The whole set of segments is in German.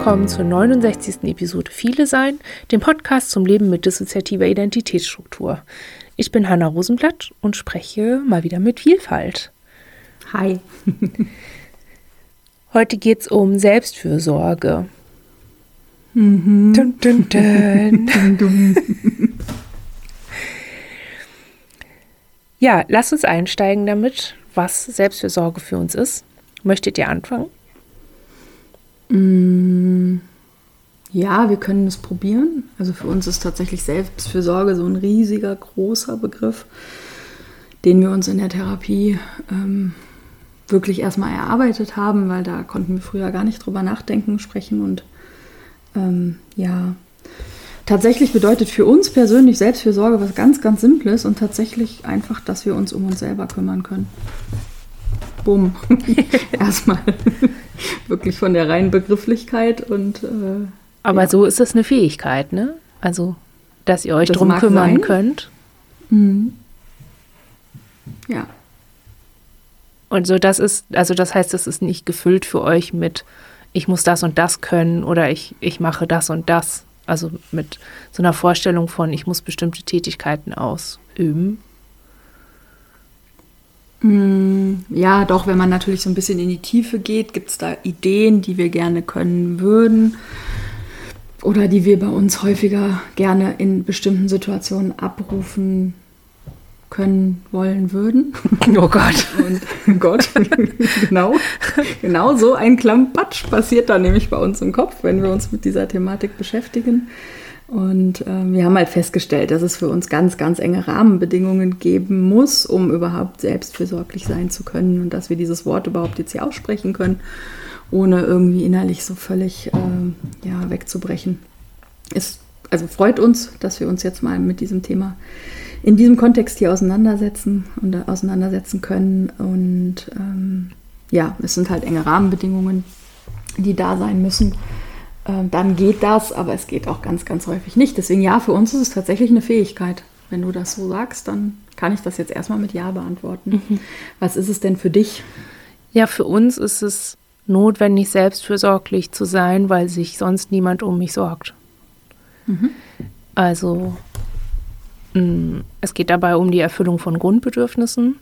willkommen zur 69. Episode Viele Sein, dem Podcast zum Leben mit dissoziativer Identitätsstruktur. Ich bin Hanna Rosenblatt und spreche mal wieder mit Vielfalt. Hi. Heute geht es um Selbstfürsorge. Mhm. Dun, dun, dun. ja, lass uns einsteigen damit, was Selbstfürsorge für uns ist. Möchtet ihr anfangen? Mm, ja, wir können es probieren. Also für uns ist tatsächlich Selbstfürsorge so ein riesiger, großer Begriff, den wir uns in der Therapie ähm, wirklich erstmal erarbeitet haben, weil da konnten wir früher gar nicht drüber nachdenken, sprechen und ähm, ja. Tatsächlich bedeutet für uns persönlich Selbstfürsorge was ganz, ganz Simples und tatsächlich einfach, dass wir uns um uns selber kümmern können. Bumm. Erstmal wirklich von der reinen Begrifflichkeit und. Äh, Aber ja. so ist das eine Fähigkeit, ne? Also, dass ihr euch das drum kümmern sein. könnt. Mhm. Ja. Und so, das ist, also das heißt, das ist nicht gefüllt für euch mit, ich muss das und das können oder ich, ich mache das und das. Also mit so einer Vorstellung von, ich muss bestimmte Tätigkeiten ausüben. Mm, ja, doch, wenn man natürlich so ein bisschen in die Tiefe geht, gibt es da Ideen, die wir gerne können würden oder die wir bei uns häufiger gerne in bestimmten Situationen abrufen können, wollen, würden. Oh Gott. Und oh Gott, genau, genau so ein Klampatsch passiert da nämlich bei uns im Kopf, wenn wir uns mit dieser Thematik beschäftigen. Und äh, wir haben halt festgestellt, dass es für uns ganz, ganz enge Rahmenbedingungen geben muss, um überhaupt selbstfürsorglich sein zu können und dass wir dieses Wort überhaupt jetzt hier aussprechen können, ohne irgendwie innerlich so völlig äh, ja, wegzubrechen. Es also freut uns, dass wir uns jetzt mal mit diesem Thema in diesem Kontext hier auseinandersetzen und auseinandersetzen können. Und ähm, ja, es sind halt enge Rahmenbedingungen, die da sein müssen äh, dann geht das, aber es geht auch ganz, ganz häufig nicht. Deswegen ja, für uns ist es tatsächlich eine Fähigkeit. Wenn du das so sagst, dann kann ich das jetzt erstmal mit Ja beantworten. Mhm. Was ist es denn für dich? Ja, für uns ist es notwendig, selbstfürsorglich zu sein, weil sich sonst niemand um mich sorgt. Mhm. Also mm, es geht dabei um die Erfüllung von Grundbedürfnissen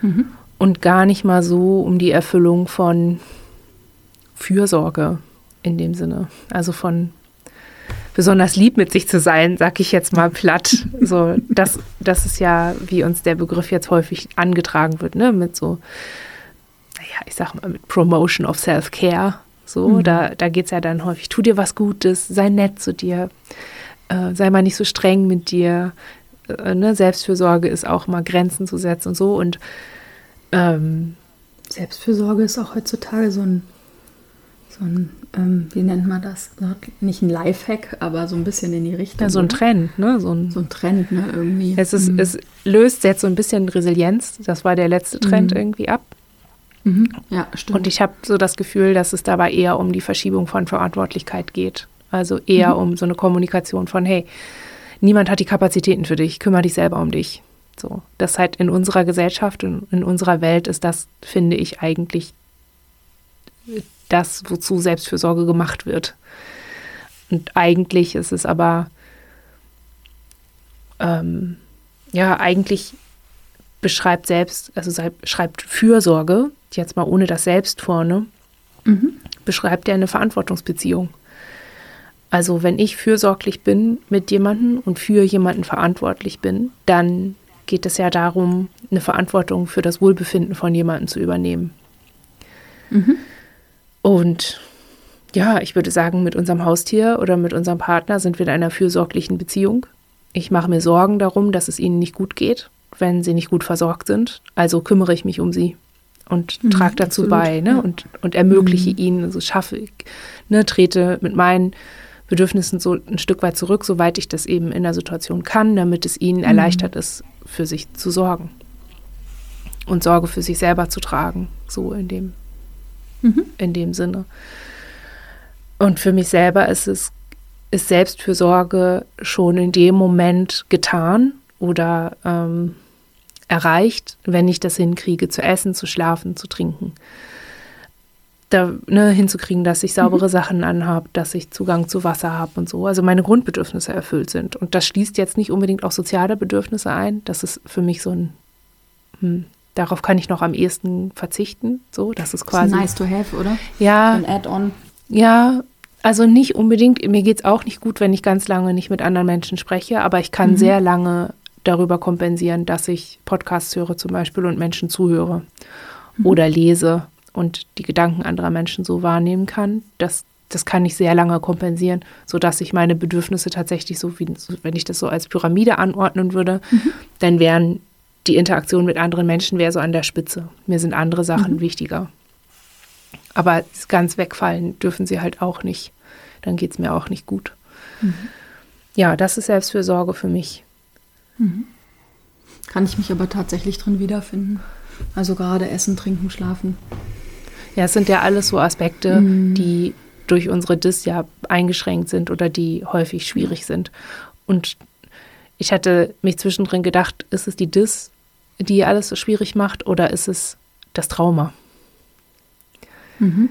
mhm. und gar nicht mal so um die Erfüllung von Fürsorge in dem Sinne. Also von besonders lieb mit sich zu sein, sag ich jetzt mal platt. So, das, das ist ja, wie uns der Begriff jetzt häufig angetragen wird, ne? Mit so, naja, ich sag mal, mit Promotion of Self-Care. So, mhm. da, da geht es ja dann häufig, tu dir was Gutes, sei nett zu dir, äh, sei mal nicht so streng mit dir. Äh, ne? Selbstfürsorge ist auch mal Grenzen zu setzen und so. Und ähm, Selbstfürsorge ist auch heutzutage so ein so ein, ähm, wie nennt man das? Nicht ein Lifehack, aber so ein bisschen in die Richtung. Ja, so ein Trend, ne? So ein, so ein Trend, ne? Irgendwie. Es, ist, mhm. es löst jetzt so ein bisschen Resilienz. Das war der letzte Trend mhm. irgendwie ab. Mhm. Ja, stimmt. Und ich habe so das Gefühl, dass es dabei eher um die Verschiebung von Verantwortlichkeit geht. Also eher mhm. um so eine Kommunikation von, hey, niemand hat die Kapazitäten für dich, kümmere dich selber um dich. So, das halt in unserer Gesellschaft und in unserer Welt ist das, finde ich, eigentlich das, wozu Selbstfürsorge gemacht wird. Und eigentlich ist es aber, ähm, ja, eigentlich beschreibt selbst, also schreibt Fürsorge, jetzt mal ohne das Selbst vorne, mhm. beschreibt ja eine Verantwortungsbeziehung. Also wenn ich fürsorglich bin mit jemandem und für jemanden verantwortlich bin, dann geht es ja darum, eine Verantwortung für das Wohlbefinden von jemandem zu übernehmen. Mhm. Und ja, ich würde sagen, mit unserem Haustier oder mit unserem Partner sind wir in einer fürsorglichen Beziehung. Ich mache mir Sorgen darum, dass es ihnen nicht gut geht, wenn sie nicht gut versorgt sind. Also kümmere ich mich um sie und mhm, trage dazu absolut, bei ne? Ja. und, und ermögliche mhm. ihnen, also schaffe ich, ne, trete mit meinen Bedürfnissen so ein Stück weit zurück, soweit ich das eben in der Situation kann, damit es ihnen mhm. erleichtert ist, für sich zu sorgen und Sorge für sich selber zu tragen, so in dem mhm. in dem Sinne. Und für mich selber ist es ist Selbstfürsorge schon in dem Moment getan oder ähm, erreicht, wenn ich das hinkriege, zu essen, zu schlafen, zu trinken. da ne, hinzukriegen, dass ich saubere mhm. Sachen anhabe, dass ich Zugang zu Wasser habe und so. Also meine Grundbedürfnisse erfüllt sind. Und das schließt jetzt nicht unbedingt auch soziale Bedürfnisse ein. Das ist für mich so ein, hm, darauf kann ich noch am ehesten verzichten. So, das ist quasi. Nice to have, oder? Ja. Ein Add-on. Ja, also nicht unbedingt. Mir geht es auch nicht gut, wenn ich ganz lange nicht mit anderen Menschen spreche, aber ich kann mhm. sehr lange darüber kompensieren, dass ich Podcasts höre zum Beispiel und Menschen zuhöre mhm. oder lese und die Gedanken anderer Menschen so wahrnehmen kann. Das, das kann ich sehr lange kompensieren, sodass ich meine Bedürfnisse tatsächlich so, wie wenn ich das so als Pyramide anordnen würde, mhm. dann wären die Interaktion mit anderen Menschen wäre so an der Spitze. Mir sind andere Sachen mhm. wichtiger. Aber ganz wegfallen dürfen sie halt auch nicht. Dann geht es mir auch nicht gut. Mhm. Ja, das ist Selbstfürsorge für mich. Mhm. Kann ich mich aber tatsächlich drin wiederfinden. Also gerade Essen, Trinken, Schlafen. Ja, es sind ja alles so Aspekte, mhm. die durch unsere Dis ja eingeschränkt sind oder die häufig schwierig sind. Und ich hatte mich zwischendrin gedacht, ist es die Dis, die alles so schwierig macht oder ist es das Trauma? Mhm.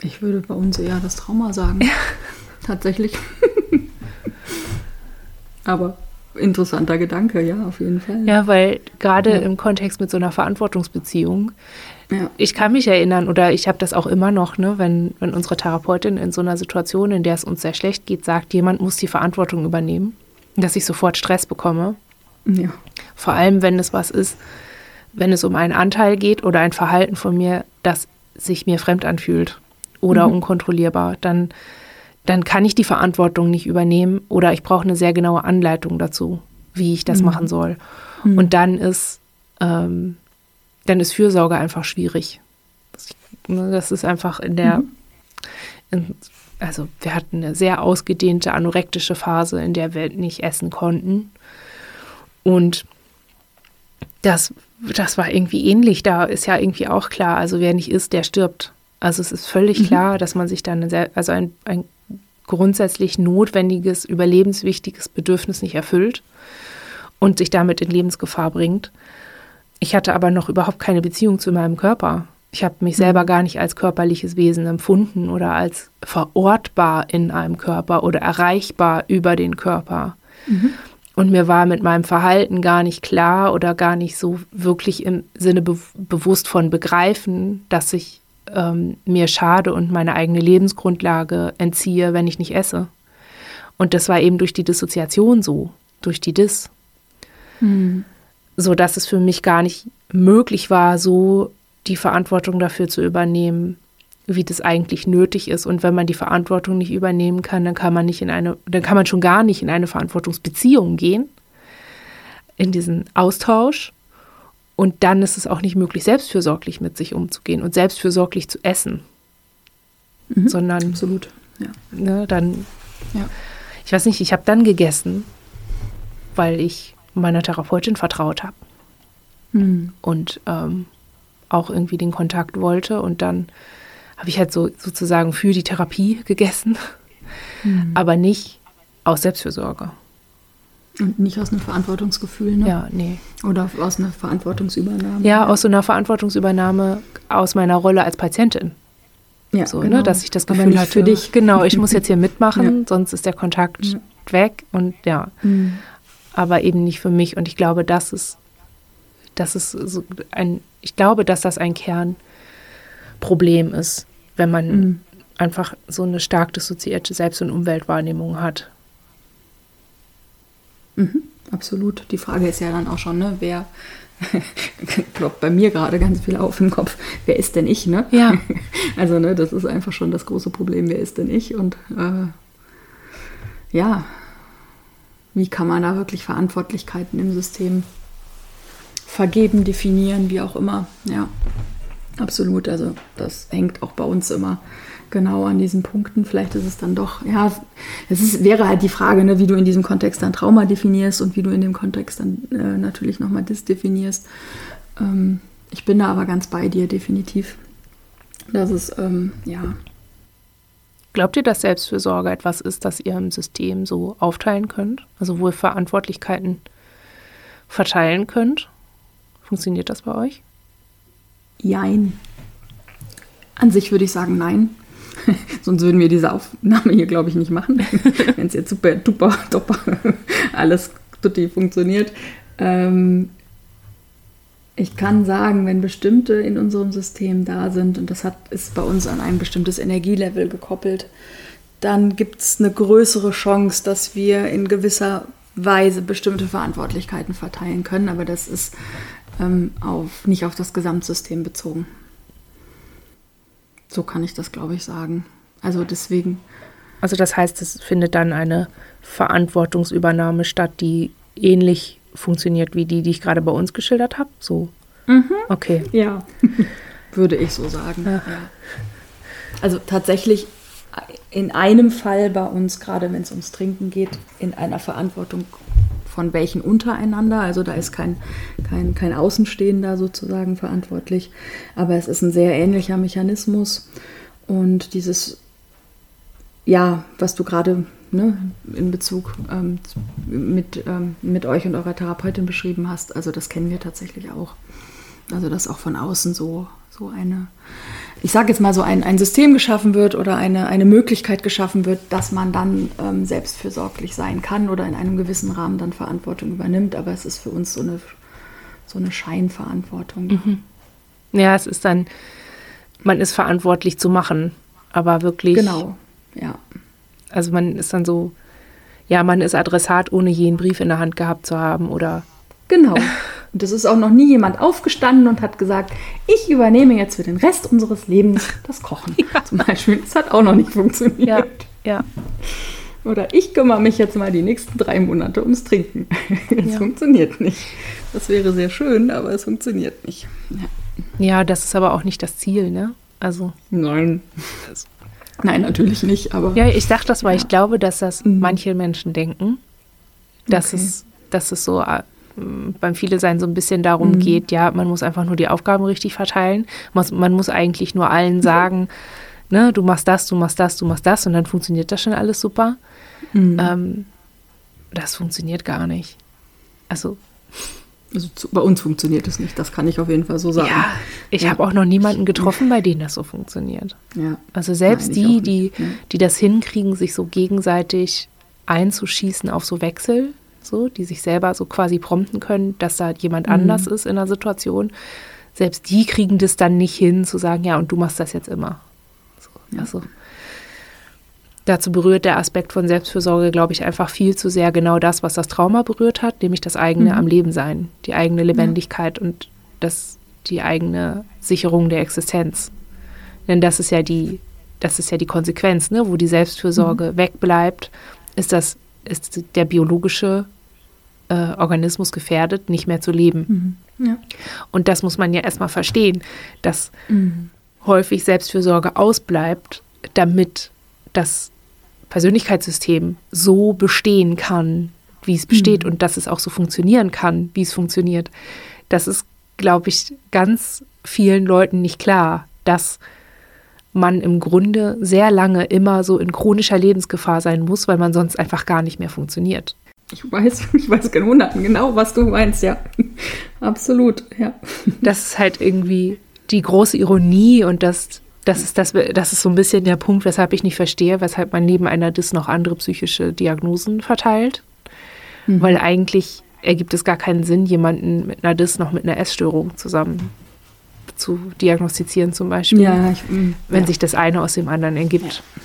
Ich würde bei uns eher das Trauma sagen. Ja. Tatsächlich. Aber interessanter Gedanke, ja, auf jeden Fall. Ja, weil gerade ja. im Kontext mit so einer Verantwortungsbeziehung, ja. ich kann mich erinnern, oder ich habe das auch immer noch, ne, wenn, wenn unsere Therapeutin in so einer Situation, in der es uns sehr schlecht geht, sagt, jemand muss die Verantwortung übernehmen, dass ich sofort Stress bekomme. Ja. Vor allem, wenn es was ist, wenn es um einen Anteil geht oder ein Verhalten von mir, das sich mir fremd anfühlt oder mhm. unkontrollierbar, dann dann kann ich die Verantwortung nicht übernehmen oder ich brauche eine sehr genaue Anleitung dazu, wie ich das mhm. machen soll. Mhm. Und dann ist, ähm, dann ist Fürsorge einfach schwierig. Das, ne, ist einfach in der, mhm. in, also wir hatten eine sehr ausgedehnte anorektische Phase, in der wir nicht essen konnten. Und das, das war irgendwie ähnlich. Da ist ja irgendwie auch klar, also wer nicht isst, der stirbt. Also es ist völlig mhm. klar, dass man sich dann, sehr, also ein, ein grundsätzlich notwendiges, überlebenswichtiges Bedürfnis nicht erfüllt und sich damit in Lebensgefahr bringt. Ich hatte aber noch überhaupt keine Beziehung zu meinem Körper. Ich habe mich selber mhm. gar nicht als körperliches Wesen empfunden oder als verortbar in einem Körper oder erreichbar über den Körper. Mhm. Und mir war mit meinem Verhalten gar nicht klar oder gar nicht so wirklich im Sinne be bewusst von begreifen, dass ich ähm, mir schade und meine eigene Lebensgrundlage entziehe, wenn ich nicht esse. Und das war eben durch die Dissoziation so, durch die Dis. Mhm. So dass es für mich gar nicht möglich war, so die Verantwortung dafür zu übernehmen, wie das eigentlich nötig ist. Und wenn man die Verantwortung nicht übernehmen kann, dann kann man nicht in eine, dann kann man schon gar nicht in eine Verantwortungsbeziehung gehen, in diesen Austausch. Und dann ist es auch nicht möglich, selbstfürsorglich mit sich umzugehen und selbstfürsorglich zu essen. Mhm, sondern. Absolut. Ja. Ne, dann. Ja. Ich weiß nicht, ich habe dann gegessen, weil ich meiner Therapeutin vertraut habe. Mhm. Und ähm, auch irgendwie den Kontakt wollte. Und dann habe ich halt so sozusagen für die Therapie gegessen, mhm. aber nicht aus Selbstfürsorge. Und nicht aus einem Verantwortungsgefühl, ne? Ja, nee. Oder aus einer Verantwortungsübernahme. Ja, aus so einer Verantwortungsübernahme aus meiner Rolle als Patientin. Ja, so, genau. ne, dass ich das Gefühl hatte, für dich. genau, ich muss jetzt hier mitmachen, ja. sonst ist der Kontakt ja. weg und ja. Mhm. Aber eben nicht für mich. Und ich glaube, das ist, das ist so ein, ich glaube, dass das ein Kernproblem ist, wenn man mhm. einfach so eine stark dissoziierte Selbst- und Umweltwahrnehmung hat. Mhm, absolut. Die Frage ist ja dann auch schon, ne, wer ploppt bei mir gerade ganz viel auf im Kopf. Wer ist denn ich, ne? Ja. Also, ne, das ist einfach schon das große Problem, wer ist denn ich? Und äh, ja, wie kann man da wirklich Verantwortlichkeiten im System vergeben, definieren, wie auch immer. Ja, absolut. Also das hängt auch bei uns immer genau an diesen Punkten. Vielleicht ist es dann doch, ja, es ist, wäre halt die Frage, ne, wie du in diesem Kontext dann Trauma definierst und wie du in dem Kontext dann äh, natürlich nochmal das definierst. Ähm, ich bin da aber ganz bei dir, definitiv. Das ist, ähm, ja. Glaubt ihr, dass Selbstfürsorge etwas ist, das ihr im System so aufteilen könnt? Also wo ihr Verantwortlichkeiten verteilen könnt? Funktioniert das bei euch? Jein. An sich würde ich sagen, nein. Sonst würden wir diese Aufnahme hier, glaube ich, nicht machen, wenn es jetzt super, duper, duper alles tutti funktioniert. Ähm, ich kann sagen, wenn bestimmte in unserem System da sind, und das hat, ist bei uns an ein bestimmtes Energielevel gekoppelt, dann gibt es eine größere Chance, dass wir in gewisser Weise bestimmte Verantwortlichkeiten verteilen können. Aber das ist ähm, auf, nicht auf das Gesamtsystem bezogen. So kann ich das, glaube ich, sagen. Also deswegen. Also das heißt, es findet dann eine Verantwortungsübernahme statt, die ähnlich funktioniert wie die, die ich gerade bei uns geschildert habe? So. Mhm. Okay. Ja, würde ich so sagen. Ja. Also tatsächlich in einem Fall bei uns, gerade wenn es ums Trinken geht, in einer Verantwortung von welchen untereinander. Also da ist kein, kein, kein Außenstehender sozusagen verantwortlich. Aber es ist ein sehr ähnlicher Mechanismus. Und dieses, ja, was du gerade ne, in Bezug ähm, mit, ähm, mit euch und eurer Therapeutin beschrieben hast. Also das kennen wir tatsächlich auch. Also dass auch von außen so, so eine, ich sage jetzt mal so ein, ein System geschaffen wird oder eine, eine Möglichkeit geschaffen wird, dass man dann ähm, selbstfürsorglich sein kann oder in einem gewissen Rahmen dann Verantwortung übernimmt. Aber es ist für uns so eine, so eine Scheinverantwortung. Mhm. Ja, es ist dann, man ist verantwortlich zu machen, aber wirklich. Genau, ja. Also man ist dann so, ja, man ist Adressat, ohne je einen Brief in der Hand gehabt zu haben oder. Genau. Und es ist auch noch nie jemand aufgestanden und hat gesagt, ich übernehme jetzt für den Rest unseres Lebens das Kochen. Ja. Zum Beispiel. Das hat auch noch nicht funktioniert. Ja. ja. Oder ich kümmere mich jetzt mal die nächsten drei Monate ums Trinken. Das ja. funktioniert nicht. Das wäre sehr schön, aber es funktioniert nicht. Ja. ja, das ist aber auch nicht das Ziel, ne? Also. Nein. Nein, natürlich nicht, aber. Ja, ich sage das, weil ja. ich glaube, dass das mhm. manche Menschen denken, dass, okay. es, dass es so beim Viele Sein so ein bisschen darum mhm. geht, ja, man muss einfach nur die Aufgaben richtig verteilen. Man, man muss eigentlich nur allen sagen, ne, du machst das, du machst das, du machst das und dann funktioniert das schon alles super. Mhm. Ähm, das funktioniert gar nicht. Also also zu, bei uns funktioniert es nicht, das kann ich auf jeden Fall so sagen. Ja, ich ja. habe auch noch niemanden getroffen, bei dem das so funktioniert. Ja. Also selbst Nein, die, die, ja. die das hinkriegen, sich so gegenseitig einzuschießen auf so Wechsel, so, die sich selber so quasi prompten können, dass da jemand mhm. anders ist in der Situation, selbst die kriegen das dann nicht hin, zu sagen, ja, und du machst das jetzt immer. So, also Dazu berührt der Aspekt von Selbstfürsorge, glaube ich, einfach viel zu sehr genau das, was das Trauma berührt hat, nämlich das eigene mhm. am Leben sein, die eigene Lebendigkeit ja. und das, die eigene Sicherung der Existenz. Denn das ist ja die, das ist ja die Konsequenz, ne? wo die Selbstfürsorge mhm. wegbleibt, ist das, ist der biologische äh, Organismus gefährdet, nicht mehr zu leben. Mhm. Ja. Und das muss man ja erstmal verstehen, dass mhm. häufig Selbstfürsorge ausbleibt, damit das Persönlichkeitssystem so bestehen kann, wie es besteht mhm. und dass es auch so funktionieren kann, wie es funktioniert. Das ist, glaube ich, ganz vielen Leuten nicht klar, dass man im Grunde sehr lange immer so in chronischer Lebensgefahr sein muss, weil man sonst einfach gar nicht mehr funktioniert. Ich weiß, ich weiß genau, was du meinst, ja. Absolut, ja. Das ist halt irgendwie die große Ironie und das das ist, das, das ist so ein bisschen der Punkt, weshalb ich nicht verstehe, weshalb man neben einer DIS noch andere psychische Diagnosen verteilt. Mhm. Weil eigentlich ergibt es gar keinen Sinn, jemanden mit einer DIS noch mit einer Essstörung zusammen zu diagnostizieren zum Beispiel. Ja, ich, mm, wenn ja. sich das eine aus dem anderen ergibt. Ja.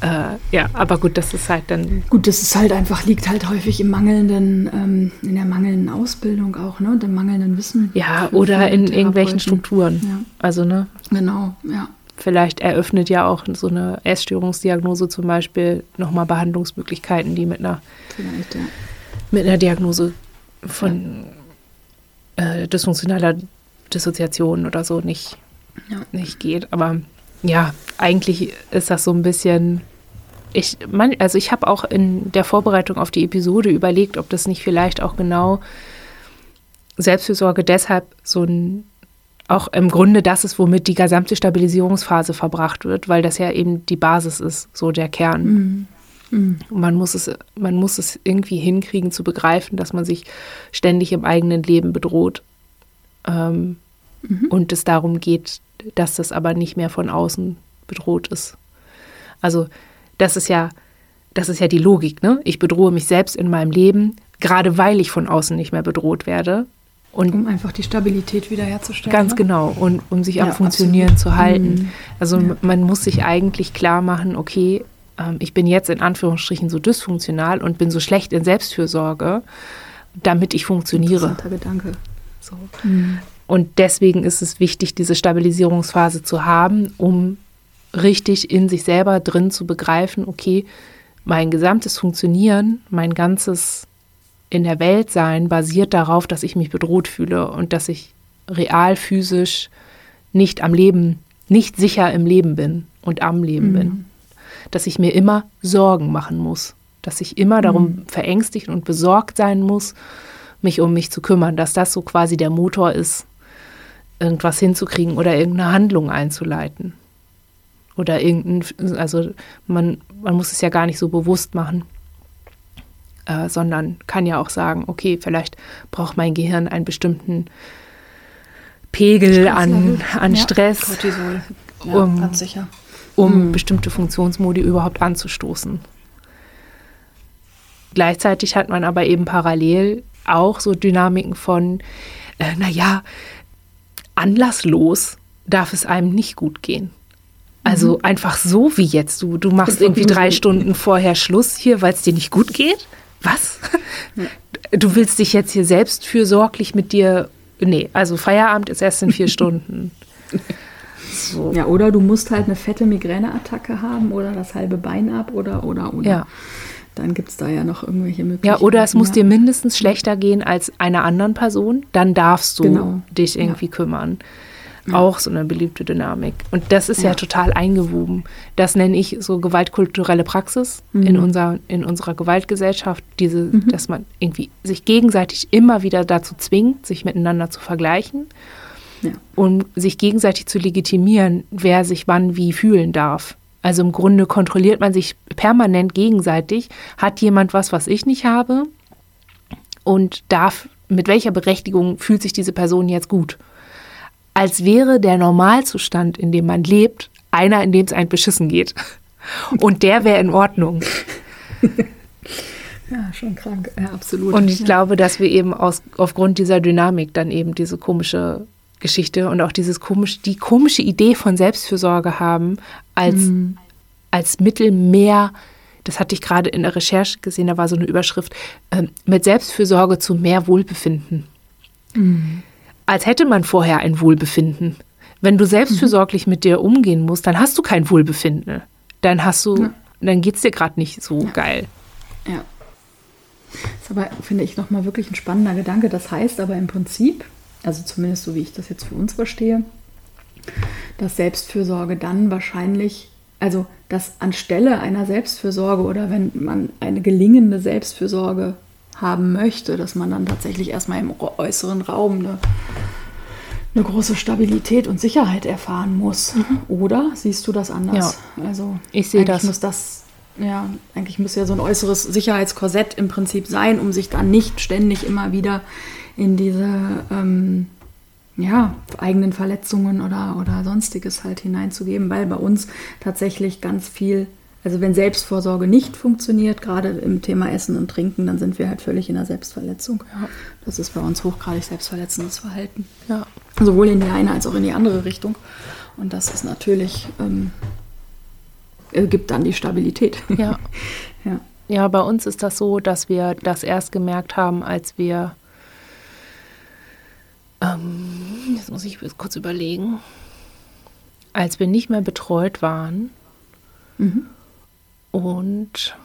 Äh, ja, aber gut, das ist halt dann. Gut, das ist halt einfach, liegt halt häufig im mangelnden, ähm, in der mangelnden Ausbildung auch, ne? Dem mangelnden Wissen. Ja, oder in irgendwelchen Strukturen. Ja. Also, ne? Genau, ja. Vielleicht eröffnet ja auch so eine Essstörungsdiagnose zum Beispiel nochmal Behandlungsmöglichkeiten, die mit einer, ja. mit einer Diagnose von ja. äh, dysfunktionaler Dissoziation oder so nicht, nicht geht. Aber ja, eigentlich ist das so ein bisschen. Ich, man, also ich habe auch in der Vorbereitung auf die Episode überlegt, ob das nicht vielleicht auch genau Selbstfürsorge deshalb so ein auch im Grunde das ist, womit die gesamte Stabilisierungsphase verbracht wird, weil das ja eben die Basis ist, so der Kern. Mhm. Mhm. Man, muss es, man muss es irgendwie hinkriegen zu begreifen, dass man sich ständig im eigenen Leben bedroht. Ähm, mhm. und es darum geht, dass das aber nicht mehr von außen bedroht ist. Also das ist ja, das ist ja die Logik, ne? Ich bedrohe mich selbst in meinem Leben, gerade weil ich von außen nicht mehr bedroht werde. Und um einfach die Stabilität wiederherzustellen. Ganz ne? genau. Und um sich am Funktionieren absolut. zu halten. Mhm. Also ja. man muss sich eigentlich klar machen, okay, ähm, ich bin jetzt in Anführungsstrichen so dysfunktional und bin so schlecht in Selbstfürsorge, damit ich funktioniere. Interessanter Gedanke. So. Mhm. Und deswegen ist es wichtig, diese Stabilisierungsphase zu haben, um richtig in sich selber drin zu begreifen, okay, mein gesamtes Funktionieren, mein ganzes in der Welt sein basiert darauf, dass ich mich bedroht fühle und dass ich real physisch nicht am Leben, nicht sicher im Leben bin und am Leben mhm. bin. Dass ich mir immer Sorgen machen muss, dass ich immer darum mhm. verängstigt und besorgt sein muss, mich um mich zu kümmern, dass das so quasi der Motor ist, irgendwas hinzukriegen oder irgendeine Handlung einzuleiten. Oder irgendein, also man, man muss es ja gar nicht so bewusst machen äh, sondern kann ja auch sagen, okay, vielleicht braucht mein Gehirn einen bestimmten Pegel an, an ja, Stress, Cortisol. Ja, um, ganz sicher. um mhm. bestimmte Funktionsmodi überhaupt anzustoßen. Gleichzeitig hat man aber eben parallel auch so Dynamiken von, äh, naja, anlasslos darf es einem nicht gut gehen. Also mhm. einfach so wie jetzt. Du, du machst irgendwie drei Stunden vorher Schluss hier, weil es dir nicht gut geht was? Du willst dich jetzt hier selbst fürsorglich mit dir. Nee, also Feierabend ist erst in vier Stunden. So. Ja, oder du musst halt eine fette Migräneattacke haben oder das halbe Bein ab oder, oder, oder. Ja. Dann gibt es da ja noch irgendwelche Möglichkeiten. Ja, oder es muss dir mindestens schlechter gehen als einer anderen Person. Dann darfst du genau. dich irgendwie ja. kümmern. Auch so eine beliebte Dynamik. Und das ist ja, ja total eingewoben. Das nenne ich so gewaltkulturelle Praxis mhm. in, unser, in unserer Gewaltgesellschaft, diese, mhm. dass man irgendwie sich gegenseitig immer wieder dazu zwingt, sich miteinander zu vergleichen. Ja. um sich gegenseitig zu legitimieren, wer sich wann wie fühlen darf. Also im Grunde kontrolliert man sich permanent gegenseitig. Hat jemand was, was ich nicht habe? Und darf, mit welcher Berechtigung fühlt sich diese Person jetzt gut? als wäre der Normalzustand, in dem man lebt, einer, in dem es einem beschissen geht. Und der wäre in Ordnung. Ja, schon krank, ja, absolut. Und ich ja. glaube, dass wir eben aus, aufgrund dieser Dynamik dann eben diese komische Geschichte und auch dieses komische, die komische Idee von Selbstfürsorge haben, als, mhm. als Mittel mehr, das hatte ich gerade in der Recherche gesehen, da war so eine Überschrift, äh, mit Selbstfürsorge zu mehr Wohlbefinden. Mhm als hätte man vorher ein Wohlbefinden. Wenn du selbstfürsorglich mhm. mit dir umgehen musst, dann hast du kein Wohlbefinden. Dann hast du, ja. dann geht es dir gerade nicht so ja. geil. Ja. Das ist aber, finde ich, nochmal wirklich ein spannender Gedanke. Das heißt aber im Prinzip, also zumindest so wie ich das jetzt für uns verstehe, dass Selbstfürsorge dann wahrscheinlich, also dass anstelle einer Selbstfürsorge oder wenn man eine gelingende Selbstfürsorge haben möchte, dass man dann tatsächlich erstmal im äußeren Raum eine, eine große Stabilität und Sicherheit erfahren muss. Mhm. Oder siehst du das anders? Ja, also ich sehe das. Muss das ja, eigentlich muss ja so ein äußeres Sicherheitskorsett im Prinzip sein, um sich dann nicht ständig immer wieder in diese ähm, ja, eigenen Verletzungen oder, oder sonstiges halt hineinzugeben, weil bei uns tatsächlich ganz viel also wenn Selbstvorsorge nicht funktioniert, gerade im Thema Essen und Trinken, dann sind wir halt völlig in der Selbstverletzung. Ja. Das ist bei uns hochgradig selbstverletzendes Verhalten. Ja. Sowohl in die eine als auch in die andere Richtung. Und das ist natürlich, ähm, äh, gibt dann die Stabilität. Ja. ja. Ja, bei uns ist das so, dass wir das erst gemerkt haben, als wir, ähm, jetzt muss ich kurz überlegen, als wir nicht mehr betreut waren. Mhm und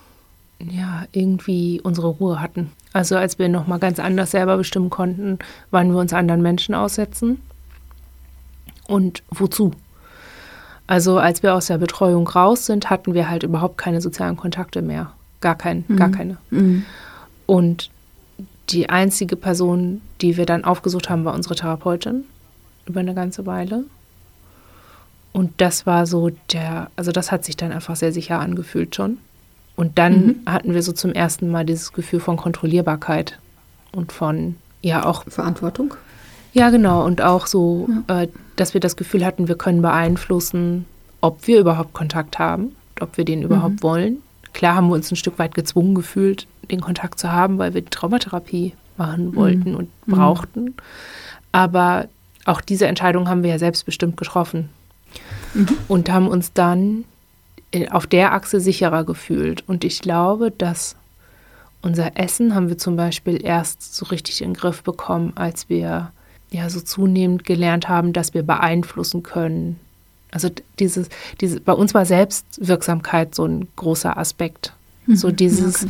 ja, irgendwie unsere Ruhe hatten. Also als wir noch mal ganz anders selber bestimmen konnten, wann wir uns anderen Menschen aussetzen und wozu. Also als wir aus der Betreuung raus sind, hatten wir halt überhaupt keine sozialen Kontakte mehr. Gar, kein, mhm. gar keine. Mhm. Und die einzige Person, die wir dann aufgesucht haben, war unsere Therapeutin über eine ganze Weile. Und das war so der, also das hat sich dann einfach sehr sicher angefühlt schon. Und dann mhm. hatten wir so zum ersten Mal dieses Gefühl von Kontrollierbarkeit und von, ja, auch. Verantwortung? Ja, genau. Und auch so, ja. äh, dass wir das Gefühl hatten, wir können beeinflussen, ob wir überhaupt Kontakt haben, ob wir den überhaupt mhm. wollen. Klar haben wir uns ein Stück weit gezwungen gefühlt, den Kontakt zu haben, weil wir die Traumatherapie machen mhm. wollten mhm. und brauchten. Aber auch diese Entscheidung haben wir ja selbstbestimmt getroffen. Mhm. Und haben uns dann auf der Achse sicherer gefühlt. Und ich glaube, dass unser Essen haben wir zum Beispiel erst so richtig in den Griff bekommen, als wir ja so zunehmend gelernt haben, dass wir beeinflussen können. Also dieses, diese, bei uns war Selbstwirksamkeit so ein großer Aspekt. Mhm. So dieses, ja,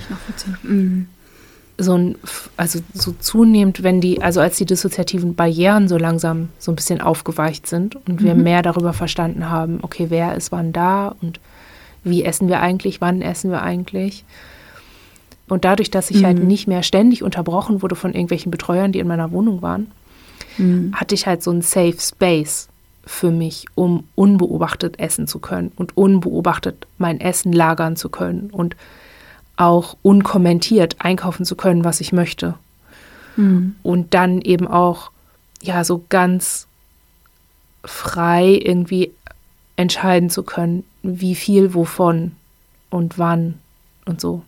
mhm. so ein, also so zunehmend, wenn die, also als die dissoziativen Barrieren so langsam so ein bisschen aufgeweicht sind und wir mhm. mehr darüber verstanden haben, okay, wer ist wann da und wie essen wir eigentlich, wann essen wir eigentlich. Und dadurch, dass ich halt mhm. halt nicht mehr ständig unterbrochen wurde von irgendwelchen Betreuern, die in meiner Wohnung waren, mhm. hatte ich halt so einen Safe Space für mich, um unbeobachtet essen zu können und unbeobachtet mein Essen lagern zu können und auch unkommentiert einkaufen zu können, was ich möchte. Mhm. Und dann eben auch, ja, so ganz frei irgendwie entscheiden zu können, wie viel wovon und wann und so.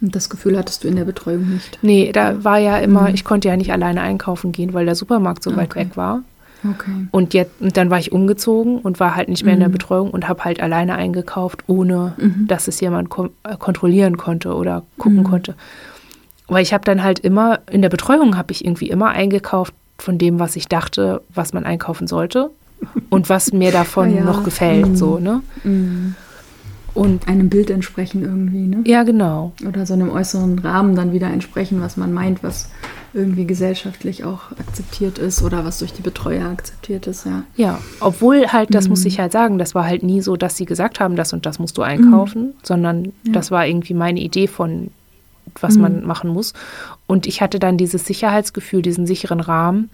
Und das Gefühl hattest du in der Betreuung nicht? Nee, da war ja immer, mhm. ich konnte ja nicht alleine einkaufen gehen, weil der Supermarkt so okay. weit weg war. Okay. Und, jetzt, und dann war ich umgezogen und war halt nicht mehr mhm. in der mhm. Betreuung und habe halt alleine eingekauft, ohne mhm. dass es jemand kom äh, kontrollieren konnte oder gucken mhm. konnte. Weil ich habe dann halt immer, in der Betreuung habe ich irgendwie immer eingekauft von dem, was ich dachte, was man einkaufen sollte und was mir davon ja, ja. noch gefällt, so, ne? Mhm und einem Bild entsprechen irgendwie, ne? Ja, genau. Oder so einem äußeren Rahmen dann wieder entsprechen, was man meint, was irgendwie gesellschaftlich auch akzeptiert ist oder was durch die Betreuer akzeptiert ist, ja. Ja, obwohl halt, das mhm. muss ich halt sagen, das war halt nie so, dass sie gesagt haben, das und das musst du einkaufen, mhm. sondern ja. das war irgendwie meine Idee von, was mhm. man machen muss. Und ich hatte dann dieses Sicherheitsgefühl, diesen sicheren Rahmen,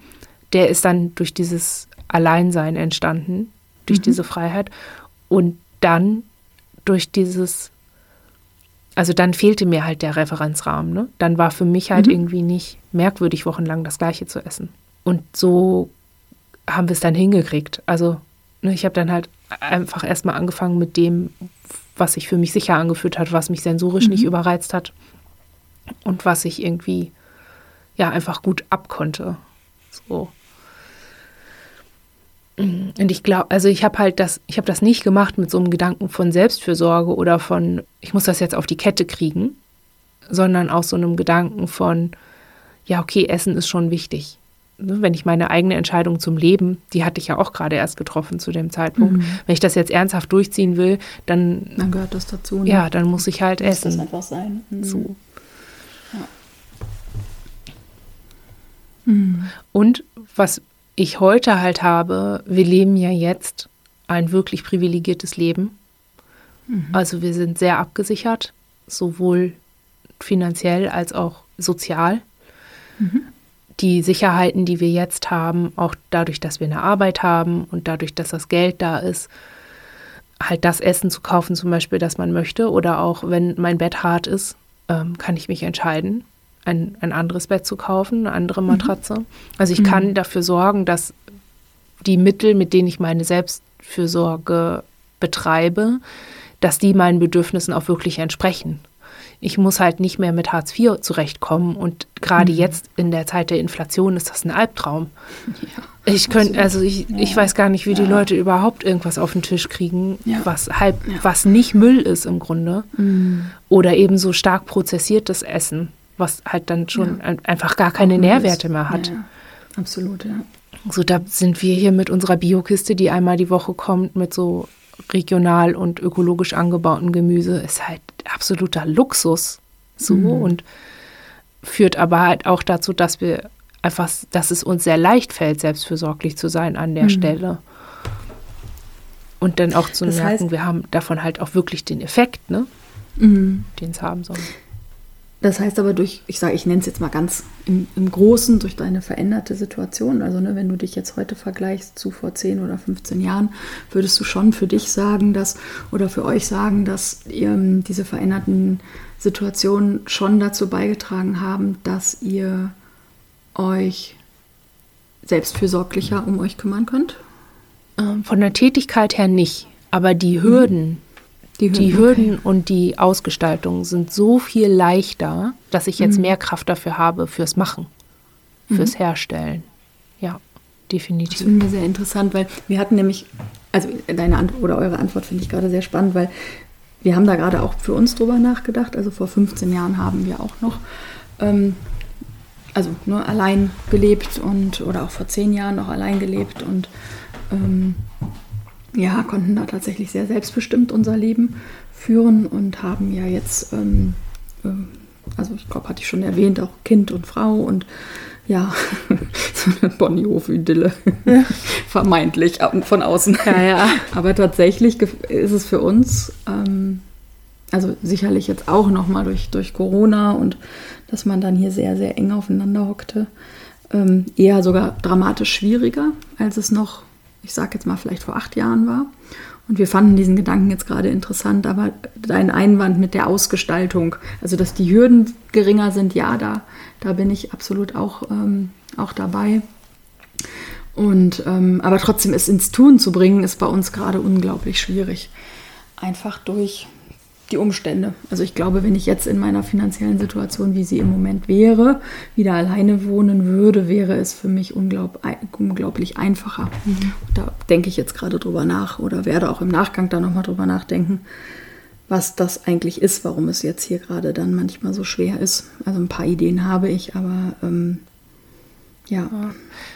der ist dann durch dieses Alleinsein entstanden, durch mhm. diese Freiheit. Und dann durch dieses, also dann fehlte mir halt der Referenzrahmen. Ne? Dann war für mich halt mhm. irgendwie nicht merkwürdig, wochenlang das Gleiche zu essen. Und so haben wir es dann hingekriegt. Also ne, ich habe dann halt einfach erstmal angefangen mit dem, was sich für mich sicher angefühlt hat, was mich sensorisch mhm. nicht überreizt hat und was ich irgendwie ja einfach gut abkonnte. So. Und ich glaube, also ich habe halt das, ich habe das nicht gemacht mit so einem Gedanken von Selbstfürsorge oder von, ich muss das jetzt auf die Kette kriegen, sondern aus so einem Gedanken von, ja, okay, Essen ist schon wichtig. Ne, wenn ich meine eigene Entscheidung zum Leben, die hatte ich ja auch gerade erst getroffen zu dem Zeitpunkt. Mhm. Wenn ich das jetzt ernsthaft durchziehen will, dann. Dann gehört das dazu. Ne? Ja, dann muss ich halt muss essen. Das einfach sein. Mhm. So. Ja. Mhm. Und was ich heute halt habe, wir leben ja jetzt ein wirklich privilegiertes Leben. Mhm. Also wir sind sehr abgesichert, sowohl finanziell als auch sozial. Mhm. Die Sicherheiten, die wir jetzt haben, auch dadurch, dass wir eine Arbeit haben und dadurch, dass das Geld da ist, halt das Essen zu kaufen, zum Beispiel, das man möchte, oder auch wenn mein Bett hart ist, ähm, kann ich mich entscheiden ein, ein anderes Bett zu kaufen, eine andere mhm. Matratze. Mhm. Also ich mhm. kann dafür sorgen, dass die Mittel, mit denen ich meine Selbstfürsorge betreibe, dass die meinen Bedürfnissen auch wirklich entsprechen. Ich muss halt nicht mehr mit Hartz IV zurechtkommen und gerade mhm. jetzt in der Zeit der Inflation ist das ein Albtraum. Ja, ich könnte, also ich, ja. ich weiß gar nicht, wie ja. die Leute überhaupt irgendwas auf den Tisch kriegen, was halb, was nicht Müll ist im Grunde. Mhm. Oder eben so stark prozessiertes Essen was halt dann schon ja. einfach gar keine Nährwerte mehr hat. Absolut, ja. So, da sind wir hier mit unserer Biokiste, die einmal die Woche kommt, mit so regional und ökologisch angebauten Gemüse, ist halt absoluter Luxus. So mhm. und führt aber halt auch dazu, dass wir einfach, dass es uns sehr leicht fällt, selbstfürsorglich zu sein an der mhm. Stelle. Und dann auch zu das merken, heißt, wir haben davon halt auch wirklich den Effekt, ne? Mhm. Den es haben soll. Das heißt aber durch, ich sage, ich nenne es jetzt mal ganz im, im, Großen, durch deine veränderte Situation. Also ne, wenn du dich jetzt heute vergleichst zu vor 10 oder 15 Jahren, würdest du schon für dich sagen, dass oder für euch sagen, dass ihr diese veränderten Situationen schon dazu beigetragen haben, dass ihr euch selbstfürsorglicher um euch kümmern könnt? Ähm, von der Tätigkeit her nicht, aber die Hürden, die Hürden, die Hürden okay. und die Ausgestaltung sind so viel leichter, dass ich jetzt mhm. mehr Kraft dafür habe fürs Machen, fürs mhm. Herstellen. Ja, definitiv. Das finde ich sehr interessant, weil wir hatten nämlich, also deine Antwort oder eure Antwort finde ich gerade sehr spannend, weil wir haben da gerade auch für uns drüber nachgedacht. Also vor 15 Jahren haben wir auch noch ähm, also nur ne, allein gelebt und oder auch vor zehn Jahren noch allein gelebt und ähm, ja, konnten da tatsächlich sehr selbstbestimmt unser Leben führen und haben ja jetzt, ähm, äh, also ich glaube, hatte ich schon erwähnt, auch Kind und Frau und ja, so eine Bonnyhof-Idylle. Ja. Vermeintlich von außen. Ja, ja. Aber tatsächlich ist es für uns, ähm, also sicherlich jetzt auch nochmal durch, durch Corona und dass man dann hier sehr, sehr eng aufeinander hockte, ähm, eher sogar dramatisch schwieriger, als es noch, ich sag jetzt mal, vielleicht vor acht Jahren war. Und wir fanden diesen Gedanken jetzt gerade interessant, aber dein Einwand mit der Ausgestaltung, also dass die Hürden geringer sind, ja, da, da bin ich absolut auch, ähm, auch dabei. Und ähm, aber trotzdem es ins Tun zu bringen, ist bei uns gerade unglaublich schwierig. Einfach durch die Umstände. Also ich glaube, wenn ich jetzt in meiner finanziellen Situation, wie sie im Moment wäre, wieder alleine wohnen würde, wäre es für mich unglaub, unglaublich einfacher. Mhm. Da denke ich jetzt gerade drüber nach oder werde auch im Nachgang da nochmal drüber nachdenken, was das eigentlich ist, warum es jetzt hier gerade dann manchmal so schwer ist. Also ein paar Ideen habe ich, aber ähm, ja.